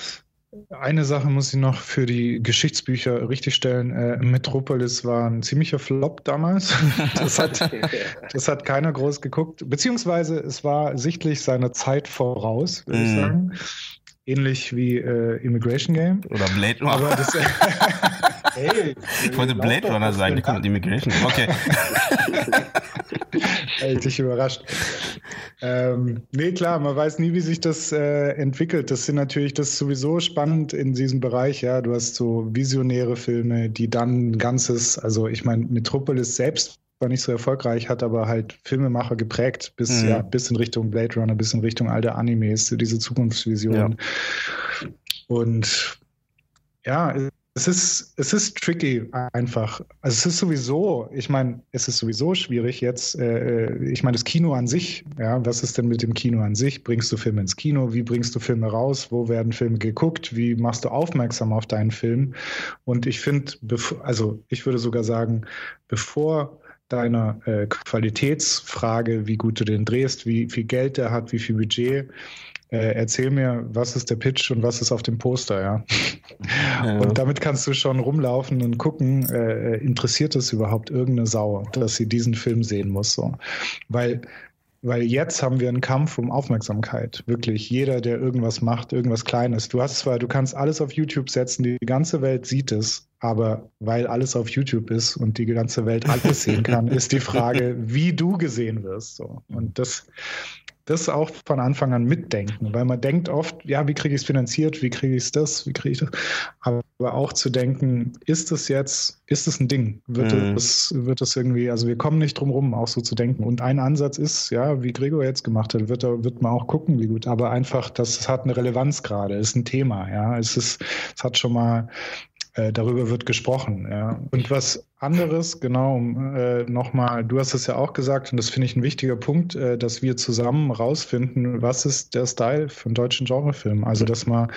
S2: eine Sache muss ich noch für die Geschichtsbücher richtigstellen. Äh, Metropolis war ein ziemlicher Flop damals. Das hat, das hat keiner groß geguckt. Beziehungsweise es war sichtlich seiner Zeit voraus, würde mm. ich mhm. sagen. Ähnlich wie äh, Immigration Game.
S1: Oder Blade Runner. Aber das, hey, ich wollte Blade Runner sagen, die kommt mit Immigration Game. Okay.
S2: dich überrascht. Ähm, nee, klar, man weiß nie, wie sich das äh, entwickelt. Das sind natürlich, das ist sowieso spannend in diesem Bereich, ja. Du hast so visionäre Filme, die dann ein ganzes, also ich meine, Metropolis selbst war nicht so erfolgreich, hat aber halt Filmemacher geprägt, bis, mhm. ja, bis in Richtung Blade Runner, bis in Richtung alte Animes, diese Zukunftsvision. Ja. Und ja, es ist, es ist tricky einfach. Also es ist sowieso, ich meine, es ist sowieso schwierig jetzt, äh, äh, ich meine, das Kino an sich, ja, was ist denn mit dem Kino an sich? Bringst du Filme ins Kino? Wie bringst du Filme raus? Wo werden Filme geguckt? Wie machst du aufmerksam auf deinen Film? Und ich finde, also ich würde sogar sagen, bevor deiner äh, Qualitätsfrage, wie gut du den drehst, wie viel Geld der hat, wie viel Budget, äh, erzähl mir, was ist der Pitch und was ist auf dem Poster, ja. ja. Und damit kannst du schon rumlaufen und gucken, äh, interessiert es überhaupt irgendeine Sau, dass sie diesen Film sehen muss, so. Weil weil jetzt haben wir einen Kampf um Aufmerksamkeit. Wirklich jeder, der irgendwas macht, irgendwas Kleines. Du hast zwar, du kannst alles auf YouTube setzen, die ganze Welt sieht es, aber weil alles auf YouTube ist und die ganze Welt alles sehen kann, ist die Frage, wie du gesehen wirst. So. Und das, das auch von Anfang an mitdenken, weil man denkt oft, ja, wie kriege ich es finanziert, wie kriege ich es das, wie kriege ich das, aber auch zu denken, ist es jetzt, ist es ein Ding, wird mhm. es, wird es irgendwie, also wir kommen nicht drum rum, auch so zu denken. Und ein Ansatz ist, ja, wie Gregor jetzt gemacht hat, wird, wird man auch gucken, wie gut, aber einfach, das hat eine Relevanz gerade, ist ein Thema, ja, es ist, es hat schon mal äh, darüber wird gesprochen. Ja. Und was anderes, genau, äh, nochmal, du hast es ja auch gesagt, und das finde ich ein wichtiger Punkt, äh, dass wir zusammen rausfinden, was ist der Style von deutschen Genrefilmen. Also, dass man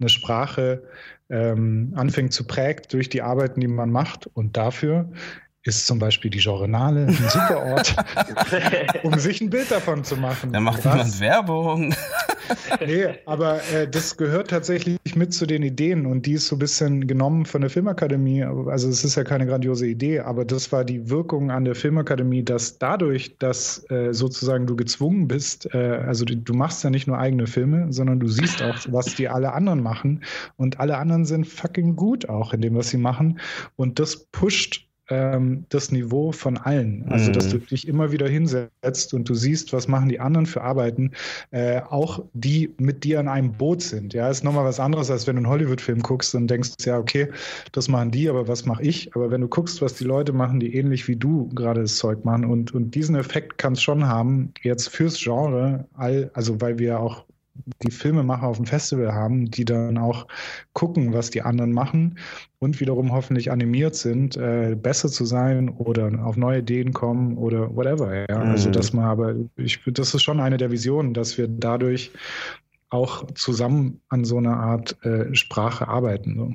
S2: eine Sprache ähm, anfängt zu prägen durch die Arbeiten, die man macht. Und dafür ist zum Beispiel die Journale ein super Ort, um sich ein Bild davon zu machen.
S1: Da macht jemand Werbung.
S2: nee, aber äh, das gehört tatsächlich mit zu den Ideen und die ist so ein bisschen genommen von der Filmakademie. Also es ist ja keine grandiose Idee, aber das war die Wirkung an der Filmakademie, dass dadurch, dass äh, sozusagen du gezwungen bist, äh, also du, du machst ja nicht nur eigene Filme, sondern du siehst auch, was die alle anderen machen und alle anderen sind fucking gut auch in dem, was sie machen und das pusht ähm, das Niveau von allen. Also, dass du mhm. dich immer wieder hinsetzt und du siehst, was machen die anderen für Arbeiten, äh, auch die mit dir in einem Boot sind. Ja, ist nochmal was anderes, als wenn du einen Hollywood-Film guckst und denkst, ja, okay, das machen die, aber was mache ich? Aber wenn du guckst, was die Leute machen, die ähnlich wie du gerade das Zeug machen und, und diesen Effekt kann es schon haben, jetzt fürs Genre, all, also weil wir auch die Filmemacher auf dem Festival haben, die dann auch gucken, was die anderen machen und wiederum hoffentlich animiert sind, äh, besser zu sein oder auf neue Ideen kommen oder whatever. Ja? Also, mhm. Also dass man aber, ich, das ist schon eine der Visionen, dass wir dadurch auch zusammen an so einer Art äh, Sprache arbeiten. So.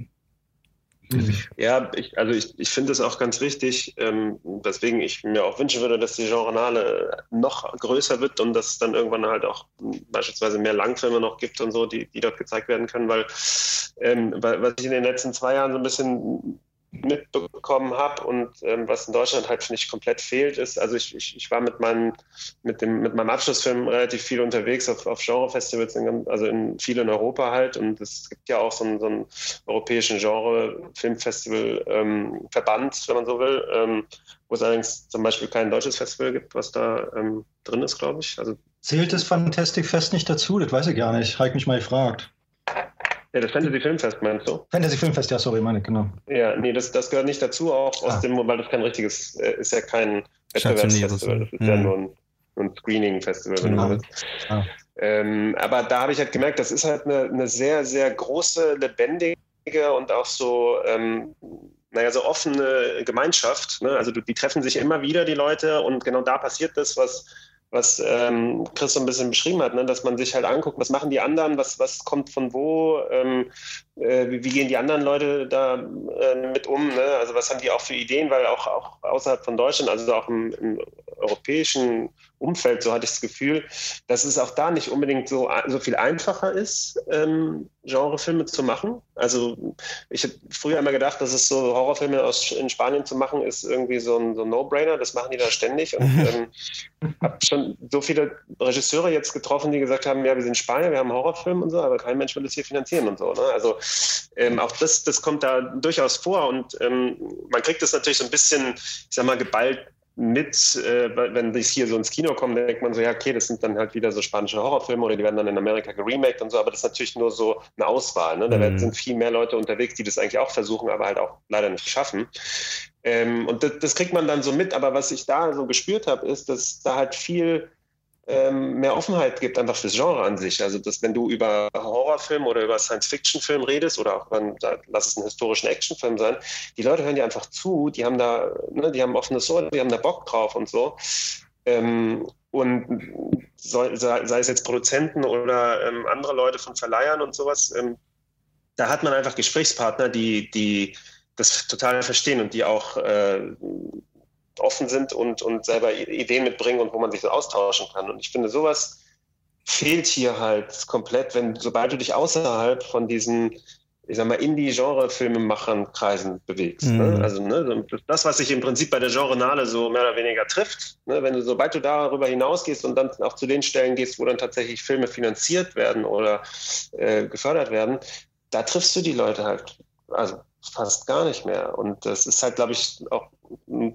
S3: Mhm. Ja, ich, also ich, ich finde es auch ganz wichtig, ähm, weswegen ich mir auch wünschen würde, dass die Genrenale noch größer wird und dass es dann irgendwann halt auch beispielsweise mehr Langfilme noch gibt und so, die, die dort gezeigt werden können, weil ähm, was ich in den letzten zwei Jahren so ein bisschen mitbekommen habe und ähm, was in Deutschland halt, finde ich, komplett fehlt, ist, also ich, ich, ich war mit meinem, mit, dem, mit meinem Abschlussfilm relativ viel unterwegs auf, auf Genrefestivals, in, also in viel in Europa halt und es gibt ja auch so einen, so einen europäischen Genre-Filmfestival-Verband, ähm, wenn man so will, ähm, wo es allerdings zum Beispiel kein deutsches Festival gibt, was da ähm, drin ist, glaube ich. Also,
S4: Zählt das Fantastic Fest nicht dazu? Das weiß ich gar nicht. Ich mich mal gefragt.
S3: Ja, das Fantasy Filmfest meinst du?
S4: Fantasy Filmfest, ja, sorry, meine, genau.
S3: Ja, nee, das, das gehört nicht dazu, auch aus ah. dem, weil das kein richtiges, äh, ist ja kein Wettbewerbsfestival, das ist mhm. ja nur ein, ein Screening-Festival, wenn du willst. Ah. Ähm, aber da habe ich halt gemerkt, das ist halt eine, eine sehr, sehr große, lebendige und auch so, ähm, naja, so offene Gemeinschaft. Ne? Also die treffen sich immer wieder, die Leute, und genau da passiert das, was was ähm, Chris so ein bisschen beschrieben hat, ne? dass man sich halt anguckt, was machen die anderen, was, was kommt von wo, ähm, äh, wie, wie, gehen die anderen Leute da äh, mit um, ne? also was haben die auch für Ideen, weil auch, auch außerhalb von Deutschland, also auch im, im europäischen Umfeld, so hatte ich das Gefühl, dass es auch da nicht unbedingt so, so viel einfacher ist, ähm, Genrefilme zu machen. Also ich habe früher immer gedacht, dass es so Horrorfilme aus, in Spanien zu machen, ist irgendwie so ein, so ein No-Brainer. Das machen die da ständig. Und ähm, habe schon so viele Regisseure jetzt getroffen, die gesagt haben, ja, wir sind Spanier, wir haben einen Horrorfilm und so, aber kein Mensch will das hier finanzieren und so. Ne? Also ähm, auch das, das kommt da durchaus vor und ähm, man kriegt das natürlich so ein bisschen, ich sag mal, geballt mit, äh, wenn ich hier so ins Kino komme, denkt man so, ja, okay, das sind dann halt wieder so spanische Horrorfilme oder die werden dann in Amerika geremaked und so, aber das ist natürlich nur so eine Auswahl. Ne? Da mhm. sind viel mehr Leute unterwegs, die das eigentlich auch versuchen, aber halt auch leider nicht schaffen. Ähm, und das, das, kriegt man dann so mit, aber was ich da so gespürt habe, ist, dass da halt viel ähm, mehr Offenheit gibt, einfach fürs Genre an sich. Also, dass wenn du über Horrorfilm oder über Science-Fiction-Film redest oder auch, wenn, lass es einen historischen Actionfilm sein, die Leute hören dir einfach zu, die haben da, ne, die haben offenes Ohr, die haben da Bock drauf und so. Ähm, und sei, sei, es jetzt Produzenten oder ähm, andere Leute von Verleihern und sowas, ähm, da hat man einfach Gesprächspartner, die, die das total verstehen und die auch äh, offen sind und, und selber Ideen mitbringen und wo man sich so austauschen kann. Und ich finde, sowas fehlt hier halt komplett, wenn, sobald du dich außerhalb von diesen, ich sag mal, Indie-Genre-Filmemachern-Kreisen bewegst. Ne? Mhm. Ne? Also ne, das, was sich im Prinzip bei der Genrenale so mehr oder weniger trifft, ne? wenn du, sobald du darüber hinausgehst und dann auch zu den Stellen gehst, wo dann tatsächlich Filme finanziert werden oder äh, gefördert werden, da triffst du die Leute halt. Also fast gar nicht mehr. Und das ist halt, glaube ich, auch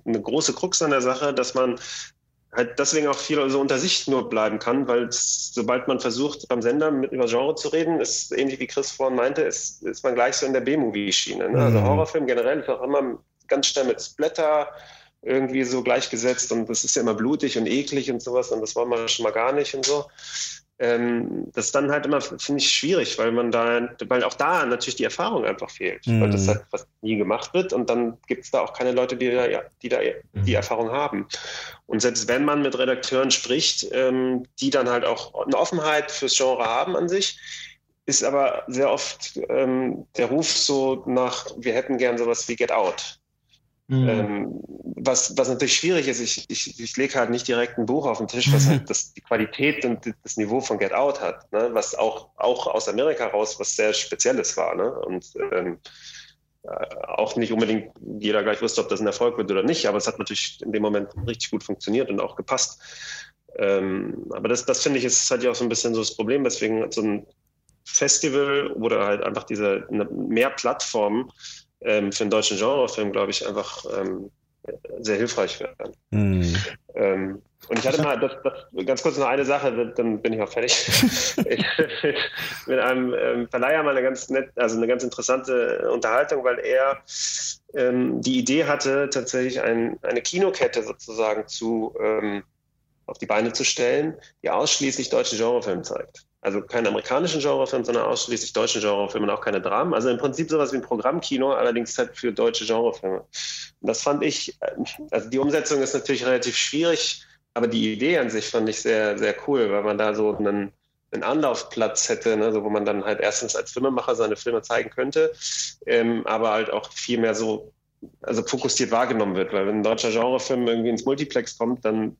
S3: eine große Krux an der Sache, dass man halt deswegen auch viel so unter sich nur bleiben kann, weil sobald man versucht, beim Sender mit über Genre zu reden, ist ähnlich wie Chris vorhin meinte, ist, ist man gleich so in der B-Movie-Schiene. Ne? Also mhm. Horrorfilm generell ist auch immer ganz schnell mit Splatter irgendwie so gleichgesetzt und das ist ja immer blutig und eklig und sowas und das wollen wir schon mal gar nicht und so ähm, das ist dann halt immer, finde ich, schwierig, weil man da, weil auch da natürlich die Erfahrung einfach fehlt, mhm. weil das halt was nie gemacht wird und dann gibt es da auch keine Leute, die da, die, da mhm. die Erfahrung haben. Und selbst wenn man mit Redakteuren spricht, ähm, die dann halt auch eine Offenheit fürs Genre haben an sich, ist aber sehr oft ähm, der Ruf so nach, wir hätten gern sowas wie Get Out. Mhm. Ähm, was, was natürlich schwierig ist, ich, ich, ich lege halt nicht direkt ein Buch auf den Tisch, was halt das, die Qualität und das Niveau von Get Out hat, ne? was auch, auch aus Amerika raus was sehr Spezielles war. Ne? Und ähm, äh, auch nicht unbedingt jeder gleich wusste, ob das ein Erfolg wird oder nicht, aber es hat natürlich in dem Moment richtig gut funktioniert und auch gepasst. Ähm, aber das, das finde ich, ist halt ja auch so ein bisschen so das Problem, weswegen so ein Festival oder halt einfach diese mehr Plattformen ähm, für einen deutschen Genrefilm, glaube ich, einfach ähm, sehr hilfreich werden. Mhm. Ähm, und ich hatte mal, das, das, ganz kurz noch eine Sache, dann bin ich auch fertig. ich, mit einem ähm, Verleiher mal eine ganz nett, also eine ganz interessante Unterhaltung, weil er ähm, die Idee hatte, tatsächlich ein, eine Kinokette sozusagen zu ähm, auf die Beine zu stellen, die ausschließlich deutsche Genrefilme zeigt. Also keine amerikanischen Genrefilme, sondern ausschließlich deutsche Genrefilme und auch keine Dramen. Also im Prinzip sowas wie ein Programmkino, allerdings halt für deutsche Genrefilme. Und das fand ich, äh, also die Umsetzung ist natürlich relativ schwierig, aber die Idee an sich fand ich sehr, sehr cool, weil man da so einen, einen Anlaufplatz hätte, ne, so wo man dann halt erstens als Filmemacher seine Filme zeigen könnte, ähm, aber halt auch viel mehr so also fokussiert wahrgenommen wird, weil wenn ein deutscher Genrefilm irgendwie ins Multiplex kommt, dann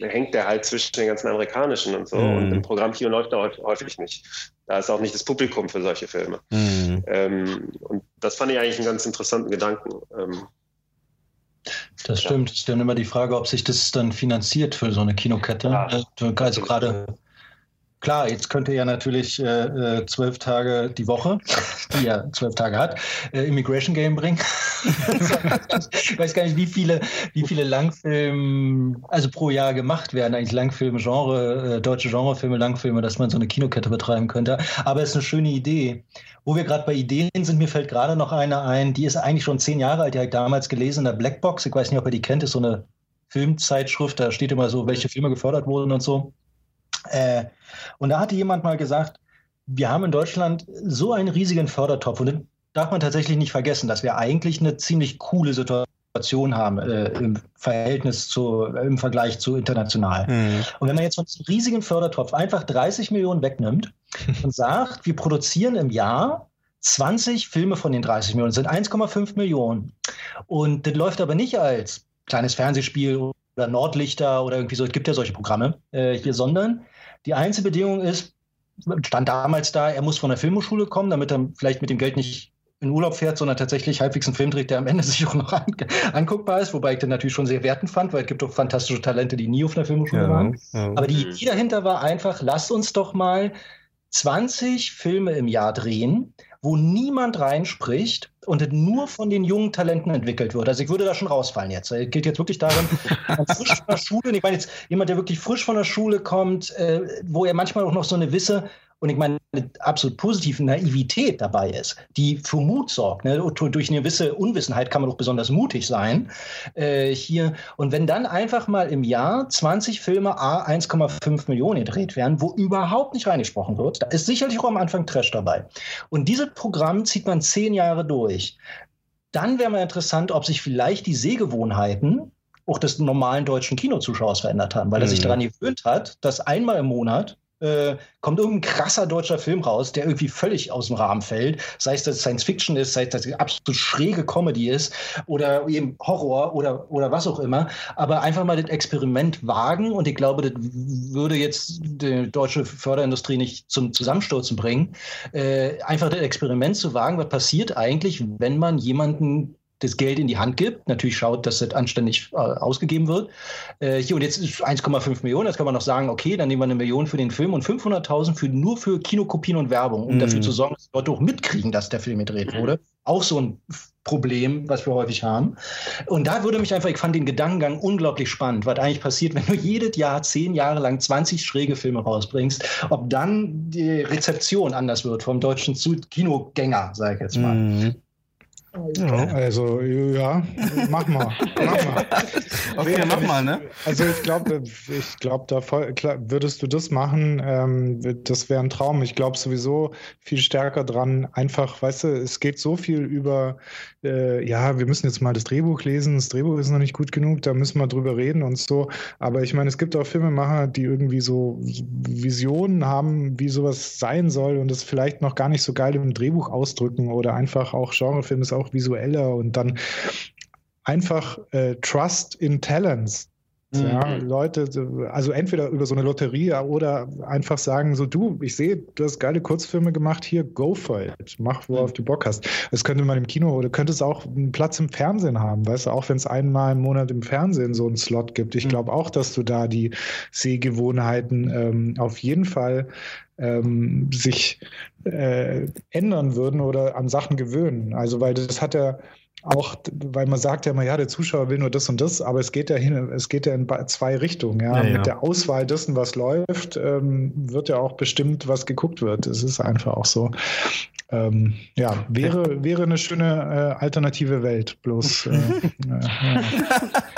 S3: hängt der halt zwischen den ganzen amerikanischen und so. Mm. Und im Programmkino läuft er häufig nicht. Da ist auch nicht das Publikum für solche Filme. Mm. Ähm, und das fand ich eigentlich einen ganz interessanten Gedanken. Ähm,
S4: das stimmt. Es ist dann immer die Frage, ob sich das dann finanziert für so eine Kinokette. Ja, äh, also gerade Klar, jetzt könnte er natürlich äh, äh, zwölf Tage die Woche, die er zwölf Tage hat, äh, Immigration Game bringen. ich weiß gar nicht, wie viele, wie viele Langfilme, also pro Jahr gemacht werden, eigentlich Langfilme, Genre, äh, deutsche Genrefilme, Langfilme, dass man so eine Kinokette betreiben könnte. Aber es ist eine schöne Idee. Wo wir gerade bei Ideen sind, mir fällt gerade noch eine ein, die ist eigentlich schon zehn Jahre alt, die habe ich damals gelesen in der Blackbox. Ich weiß nicht, ob ihr die kennt, ist so eine Filmzeitschrift, da steht immer so, welche Filme gefördert wurden und so. Äh, und da hatte jemand mal gesagt, wir haben in Deutschland so einen riesigen Fördertopf und den darf man tatsächlich nicht vergessen. Das wäre eigentlich eine ziemlich coole Situation haben äh, im Verhältnis zu, äh, im Vergleich zu international. Mhm. Und wenn man jetzt von diesem riesigen Fördertopf einfach 30 Millionen wegnimmt und sagt, wir produzieren im Jahr 20 Filme von den 30 Millionen, sind 1,5 Millionen. Und das läuft aber nicht als kleines Fernsehspiel oder Nordlichter oder irgendwie so, es gibt ja solche Programme äh, hier, sondern die einzige Bedingung ist, stand damals da, er muss von der Filmhochschule kommen, damit er vielleicht mit dem Geld nicht in Urlaub fährt, sondern tatsächlich halbwegs einen Film dreht, der am Ende sich auch noch an, anguckbar ist, wobei ich den natürlich schon sehr wertend fand, weil es gibt auch fantastische Talente, die nie auf einer Filmhochschule ja, waren. Ja. Aber die Idee dahinter war einfach, lasst uns doch mal 20 Filme im Jahr drehen, wo niemand reinspricht und nur von den jungen Talenten entwickelt wird. Also ich würde da schon rausfallen jetzt. Es geht jetzt wirklich darum, frisch von der Schule, ich meine jetzt jemand, der wirklich frisch von der Schule kommt, äh, wo er manchmal auch noch so eine gewisse und ich meine, eine absolut positive Naivität dabei ist, die für Mut sorgt. Ne? Durch eine gewisse Unwissenheit kann man auch besonders mutig sein äh, hier. Und wenn dann einfach mal im Jahr 20 Filme A 1,5 Millionen gedreht werden, wo überhaupt nicht reingesprochen wird, da ist sicherlich auch am Anfang Trash dabei. Und dieses Programm zieht man zehn Jahre durch. Dann wäre mal interessant, ob sich vielleicht die Sehgewohnheiten auch des normalen deutschen Kinozuschauers verändert haben, weil er sich mhm. daran gewöhnt hat, dass einmal im Monat äh, kommt irgendein krasser deutscher Film raus, der irgendwie völlig aus dem Rahmen fällt. Sei es, dass es Science Fiction ist, sei es, dass es absolut schräge Comedy ist oder eben Horror oder, oder was auch immer. Aber einfach mal das Experiment wagen und ich glaube, das würde jetzt die deutsche Förderindustrie nicht zum Zusammenstürzen bringen. Äh, einfach das Experiment zu wagen, was passiert eigentlich, wenn man jemanden das Geld in die Hand gibt, natürlich schaut, dass das anständig äh, ausgegeben wird. Äh, hier und jetzt 1,5 Millionen, jetzt kann man noch sagen, okay, dann nehmen wir eine Million für den Film und 500.000 für, nur für Kinokopien und Werbung, um mm. dafür zu sorgen, dass Leute auch mitkriegen, dass der Film gedreht wurde. Auch so ein Problem, was wir häufig haben. Und da würde mich einfach, ich fand den Gedankengang unglaublich spannend, was eigentlich passiert, wenn du jedes Jahr zehn Jahre lang 20 schräge Filme rausbringst, ob dann die Rezeption anders wird vom deutschen Kinogänger, sage ich jetzt mal. Mm.
S2: Ja, also, ja, mach mal. Mach mal.
S1: okay, mach mal, ne?
S2: Also, ich glaube, ich glaube, da voll, klar, würdest du das machen, ähm, das wäre ein Traum. Ich glaube sowieso viel stärker dran, einfach, weißt du, es geht so viel über, äh, ja, wir müssen jetzt mal das Drehbuch lesen, das Drehbuch ist noch nicht gut genug, da müssen wir drüber reden und so. Aber ich meine, es gibt auch Filmemacher, die irgendwie so Visionen haben, wie sowas sein soll und es vielleicht noch gar nicht so geil im Drehbuch ausdrücken oder einfach auch Genrefilme ist auch visueller und dann einfach äh, Trust in Talents. Mhm. Ja, Leute, also entweder über so eine Lotterie oder einfach sagen so, du, ich sehe, du hast geile Kurzfilme gemacht, hier, go for it. Mach, worauf mhm. du Bock hast. Das könnte man im Kino oder könnte es auch einen Platz im Fernsehen haben, weißt du, auch wenn es einmal im Monat im Fernsehen so einen Slot gibt. Ich mhm. glaube auch, dass du da die Sehgewohnheiten ähm, auf jeden Fall ähm, sich äh, ändern würden oder an Sachen gewöhnen. Also, weil das hat ja auch, weil man sagt ja immer, ja, der Zuschauer will nur das und das, aber es geht ja hin, es geht ja in zwei Richtungen. Ja. ja, ja. Mit der Auswahl dessen, was läuft, ähm, wird ja auch bestimmt, was geguckt wird. Es ist einfach auch so. Ähm, ja, wäre, wäre eine schöne äh, alternative Welt, bloß. Äh,
S4: ja.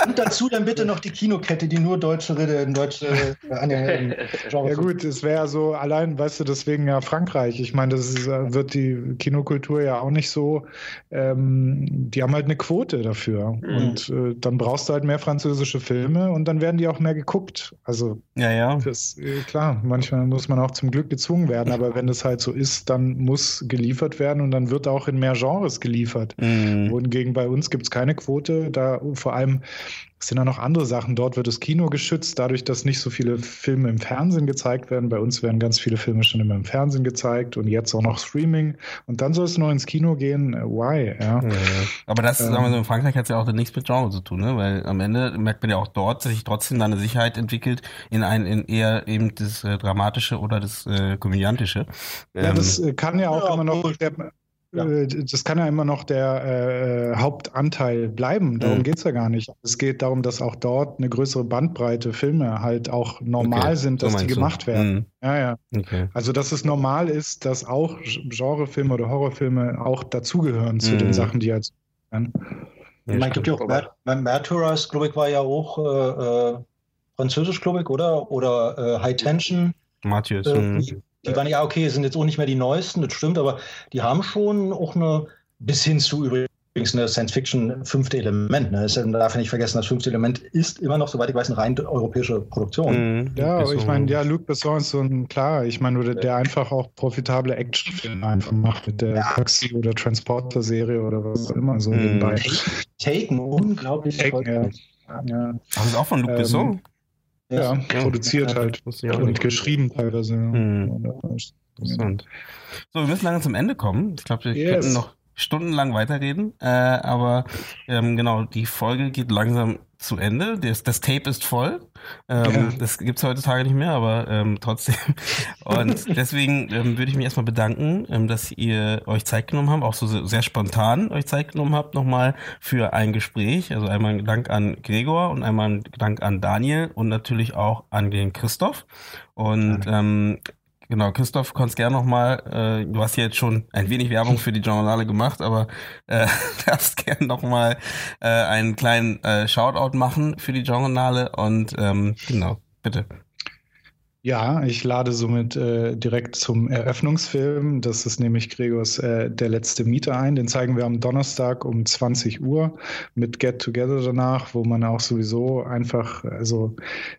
S4: Und dazu dann bitte noch die Kinokette, die nur deutsche, deutsche
S2: äh, Ja gut, es wäre so, allein, weißt du, deswegen ja Frankreich. Ich meine, das ist, äh, wird die Kinokultur ja auch nicht so, ähm, die haben halt eine Quote dafür. Mhm. Und äh, dann brauchst du halt mehr französische Filme und dann werden die auch mehr geguckt. Also
S1: ja, ja.
S2: Das, äh, klar, manchmal muss man auch zum Glück gezwungen werden, aber wenn das halt so ist, dann muss geliefert werden und dann wird auch in mehr Genres geliefert. Mhm. Wohingegen bei uns gibt es keine Quote, da vor allem es sind ja noch andere Sachen. Dort wird das Kino geschützt, dadurch, dass nicht so viele Filme im Fernsehen gezeigt werden. Bei uns werden ganz viele Filme schon immer im Fernsehen gezeigt und jetzt auch noch Streaming. Und dann soll es noch ins Kino gehen. Why? Ja. ja.
S1: Aber das, ähm, sagen wir so, in Frankreich hat es ja auch nichts mit Genre zu tun, ne? Weil am Ende merkt man ja auch dort, dass sich trotzdem da eine Sicherheit entwickelt in ein in eher eben das äh, Dramatische oder das äh, Komödiantische.
S2: Ja, ähm, das äh, kann ja auch ja, immer noch. Der, ja. Äh, das kann ja immer noch der äh, Hauptanteil bleiben. Darum mhm. geht es ja gar nicht. Es geht darum, dass auch dort eine größere Bandbreite Filme halt auch normal okay. sind, dass so die gemacht du. werden. Mhm. Ja, ja. Okay. Also, dass es normal ist, dass auch Genrefilme oder Horrorfilme auch dazugehören zu mhm. den Sachen, die halt. Ja,
S4: Man gibt ja auch Märtyrers, glaube ich, war ja auch äh, äh, französisch, glaube ich, oder? Oder äh, High Tension.
S1: Matthias.
S4: Äh, Die waren ja, okay, sind jetzt auch nicht mehr die neuesten, das stimmt, aber die haben schon auch eine, bis hin zu übrigens eine Science-Fiction fünfte Element. Ne? Man darf ja nicht vergessen, das fünfte Element ist immer noch, soweit ich weiß, eine rein europäische Produktion.
S2: Mhm. Ja, Besson. ich meine, ja, Luc Besson ist so ein, klar, ich meine, der, der einfach auch profitable Actionfilme einfach macht mit der ja. Taxi- oder Transporter-Serie oder was auch immer so mhm. nebenbei.
S4: Taken, unglaublich
S2: Taken, ja. ja.
S1: Das ist auch von Luc ähm, Besson.
S2: Ja, ja, produziert halt und geschrieben teilweise. Mhm.
S1: Interessant. So, wir müssen langsam zum Ende kommen. Ich glaube, wir yes. könnten noch stundenlang weiterreden, äh, aber ähm, genau, die Folge geht langsam zu Ende. Das, das Tape ist voll. Ähm, ja. Das gibt's heutzutage nicht mehr, aber ähm, trotzdem. Und deswegen ähm, würde ich mich erstmal bedanken, ähm, dass ihr euch Zeit genommen habt, auch so sehr spontan euch Zeit genommen habt nochmal für ein Gespräch. Also einmal ein Dank an Gregor und einmal ein Dank an Daniel und natürlich auch an den Christoph. Und ähm, Genau, Christoph, kannst gerne nochmal, äh, du hast jetzt schon ein wenig Werbung für die Journale gemacht, aber äh, darfst gerne nochmal äh, einen kleinen äh, Shoutout machen für die Journale und ähm, genau, bitte.
S2: Ja, ich lade somit äh, direkt zum Eröffnungsfilm. Das ist nämlich Gregors äh, Der letzte Mieter ein. Den zeigen wir am Donnerstag um 20 Uhr mit Get Together danach, wo man auch sowieso einfach, also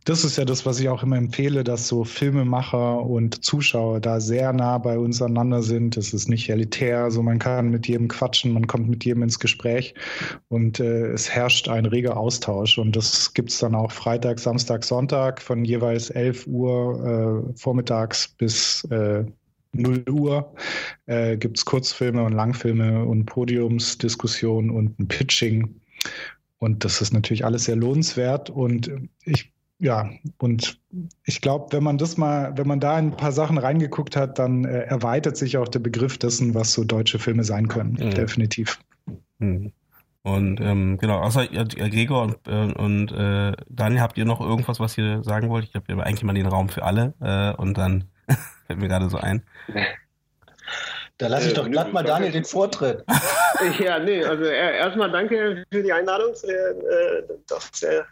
S2: das ist ja das, was ich auch immer empfehle, dass so Filmemacher und Zuschauer da sehr nah bei uns aneinander sind. Das ist nicht elitär, also man kann mit jedem quatschen, man kommt mit jedem ins Gespräch und äh, es herrscht ein reger Austausch. Und das gibt's dann auch Freitag, Samstag, Sonntag von jeweils 11 Uhr äh, vormittags bis äh, 0 Uhr äh, gibt es Kurzfilme und Langfilme und Podiumsdiskussionen und ein Pitching. Und das ist natürlich alles sehr lohnenswert. Und ich, ja, und ich glaube, wenn man das mal, wenn man da ein paar Sachen reingeguckt hat, dann äh, erweitert sich auch der Begriff dessen, was so deutsche Filme sein können. Mhm. Definitiv.
S1: Mhm. Und ähm, genau, außer äh, Gregor und, äh, und äh, Daniel, habt ihr noch irgendwas, was ihr sagen wollt? Ich habe eigentlich mal den Raum für alle äh, und dann fällt mir gerade so ein.
S4: Da lasse ich äh, doch glatt mal Daniel den Vortritt.
S3: ja, nee, also erstmal danke für die Einladung, für, äh, doch sehr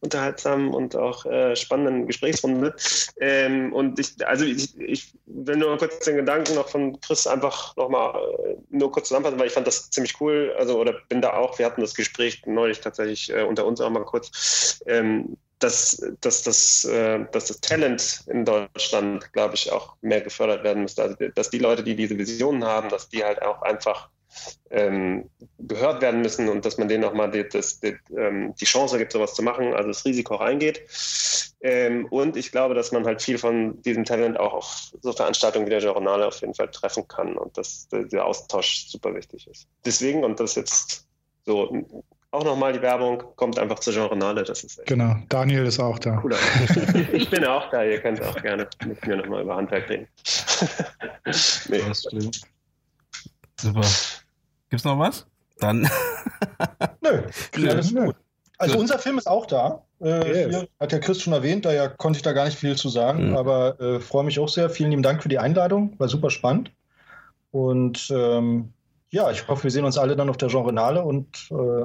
S3: unterhaltsamen und auch äh, spannenden Gesprächsrunde. Ähm, und ich, also ich, ich will nur kurz den Gedanken noch von Chris einfach nochmal äh, nur kurz zusammenfassen, weil ich fand das ziemlich cool, also oder bin da auch, wir hatten das Gespräch neulich tatsächlich äh, unter uns auch mal kurz, ähm, dass, dass, dass, äh, dass das Talent in Deutschland, glaube ich, auch mehr gefördert werden müsste. Also, dass die Leute, die diese Visionen haben, dass die halt auch einfach ähm, gehört werden müssen und dass man denen auch mal die, das, die, ähm, die, Chance gibt, sowas zu machen, also das Risiko reingeht. Ähm, und ich glaube, dass man halt viel von diesem Talent auch auf so Veranstaltungen wie der Journale auf jeden Fall treffen kann und dass der Austausch super wichtig ist. Deswegen, und das jetzt so auch nochmal die Werbung, kommt einfach zur Journale. Das ist
S2: genau, Daniel ist auch da. Cooler.
S3: ich bin auch da, ihr könnt auch gerne mit mir nochmal über Handwerk reden.
S1: nee. Super. Gibt's noch was? Dann.
S4: Nö, alles gut. Also unser Film ist auch da. Äh, yes. Hat ja Chris schon erwähnt, daher konnte ich da gar nicht viel zu sagen, mhm. aber äh, freue mich auch sehr. Vielen lieben Dank für die Einladung, war super spannend. Und ähm, ja, ich hoffe, wir sehen uns alle dann auf der Genrenale und äh,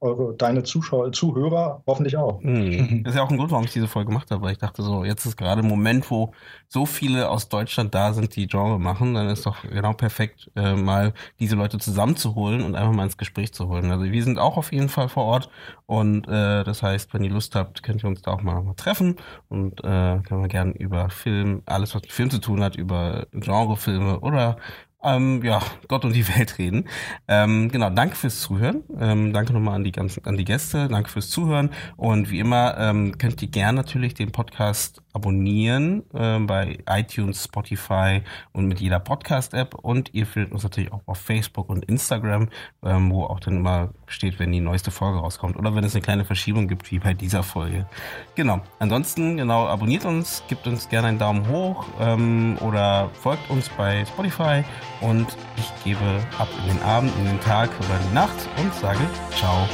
S4: eure, deine Zuschauer, Zuhörer hoffentlich auch.
S1: Mhm. Das ist ja auch ein Grund, warum ich diese Folge gemacht habe, weil ich dachte so, jetzt ist gerade ein Moment, wo so viele aus Deutschland da sind, die Genre machen, dann ist doch genau perfekt, äh, mal diese Leute zusammenzuholen und einfach mal ins Gespräch zu holen. Also wir sind auch auf jeden Fall vor Ort und äh, das heißt, wenn ihr Lust habt, könnt ihr uns da auch mal, mal treffen und äh, können wir gerne über Film, alles was mit Film zu tun hat, über Genrefilme oder ähm, ja, Gott und die Welt reden. Ähm, genau, danke fürs Zuhören. Ähm, danke nochmal an die ganzen, an die Gäste. Danke fürs Zuhören. Und wie immer ähm, könnt ihr gerne natürlich den Podcast abonnieren äh, bei iTunes, Spotify und mit jeder Podcast-App. Und ihr findet uns natürlich auch auf Facebook und Instagram, ähm, wo auch dann immer steht, wenn die neueste Folge rauskommt oder wenn es eine kleine Verschiebung gibt, wie bei dieser Folge. Genau. Ansonsten, genau, abonniert uns, gebt uns gerne einen Daumen hoch ähm, oder folgt uns bei Spotify. Und ich gebe ab in den Abend, in den Tag oder in die Nacht und sage ciao.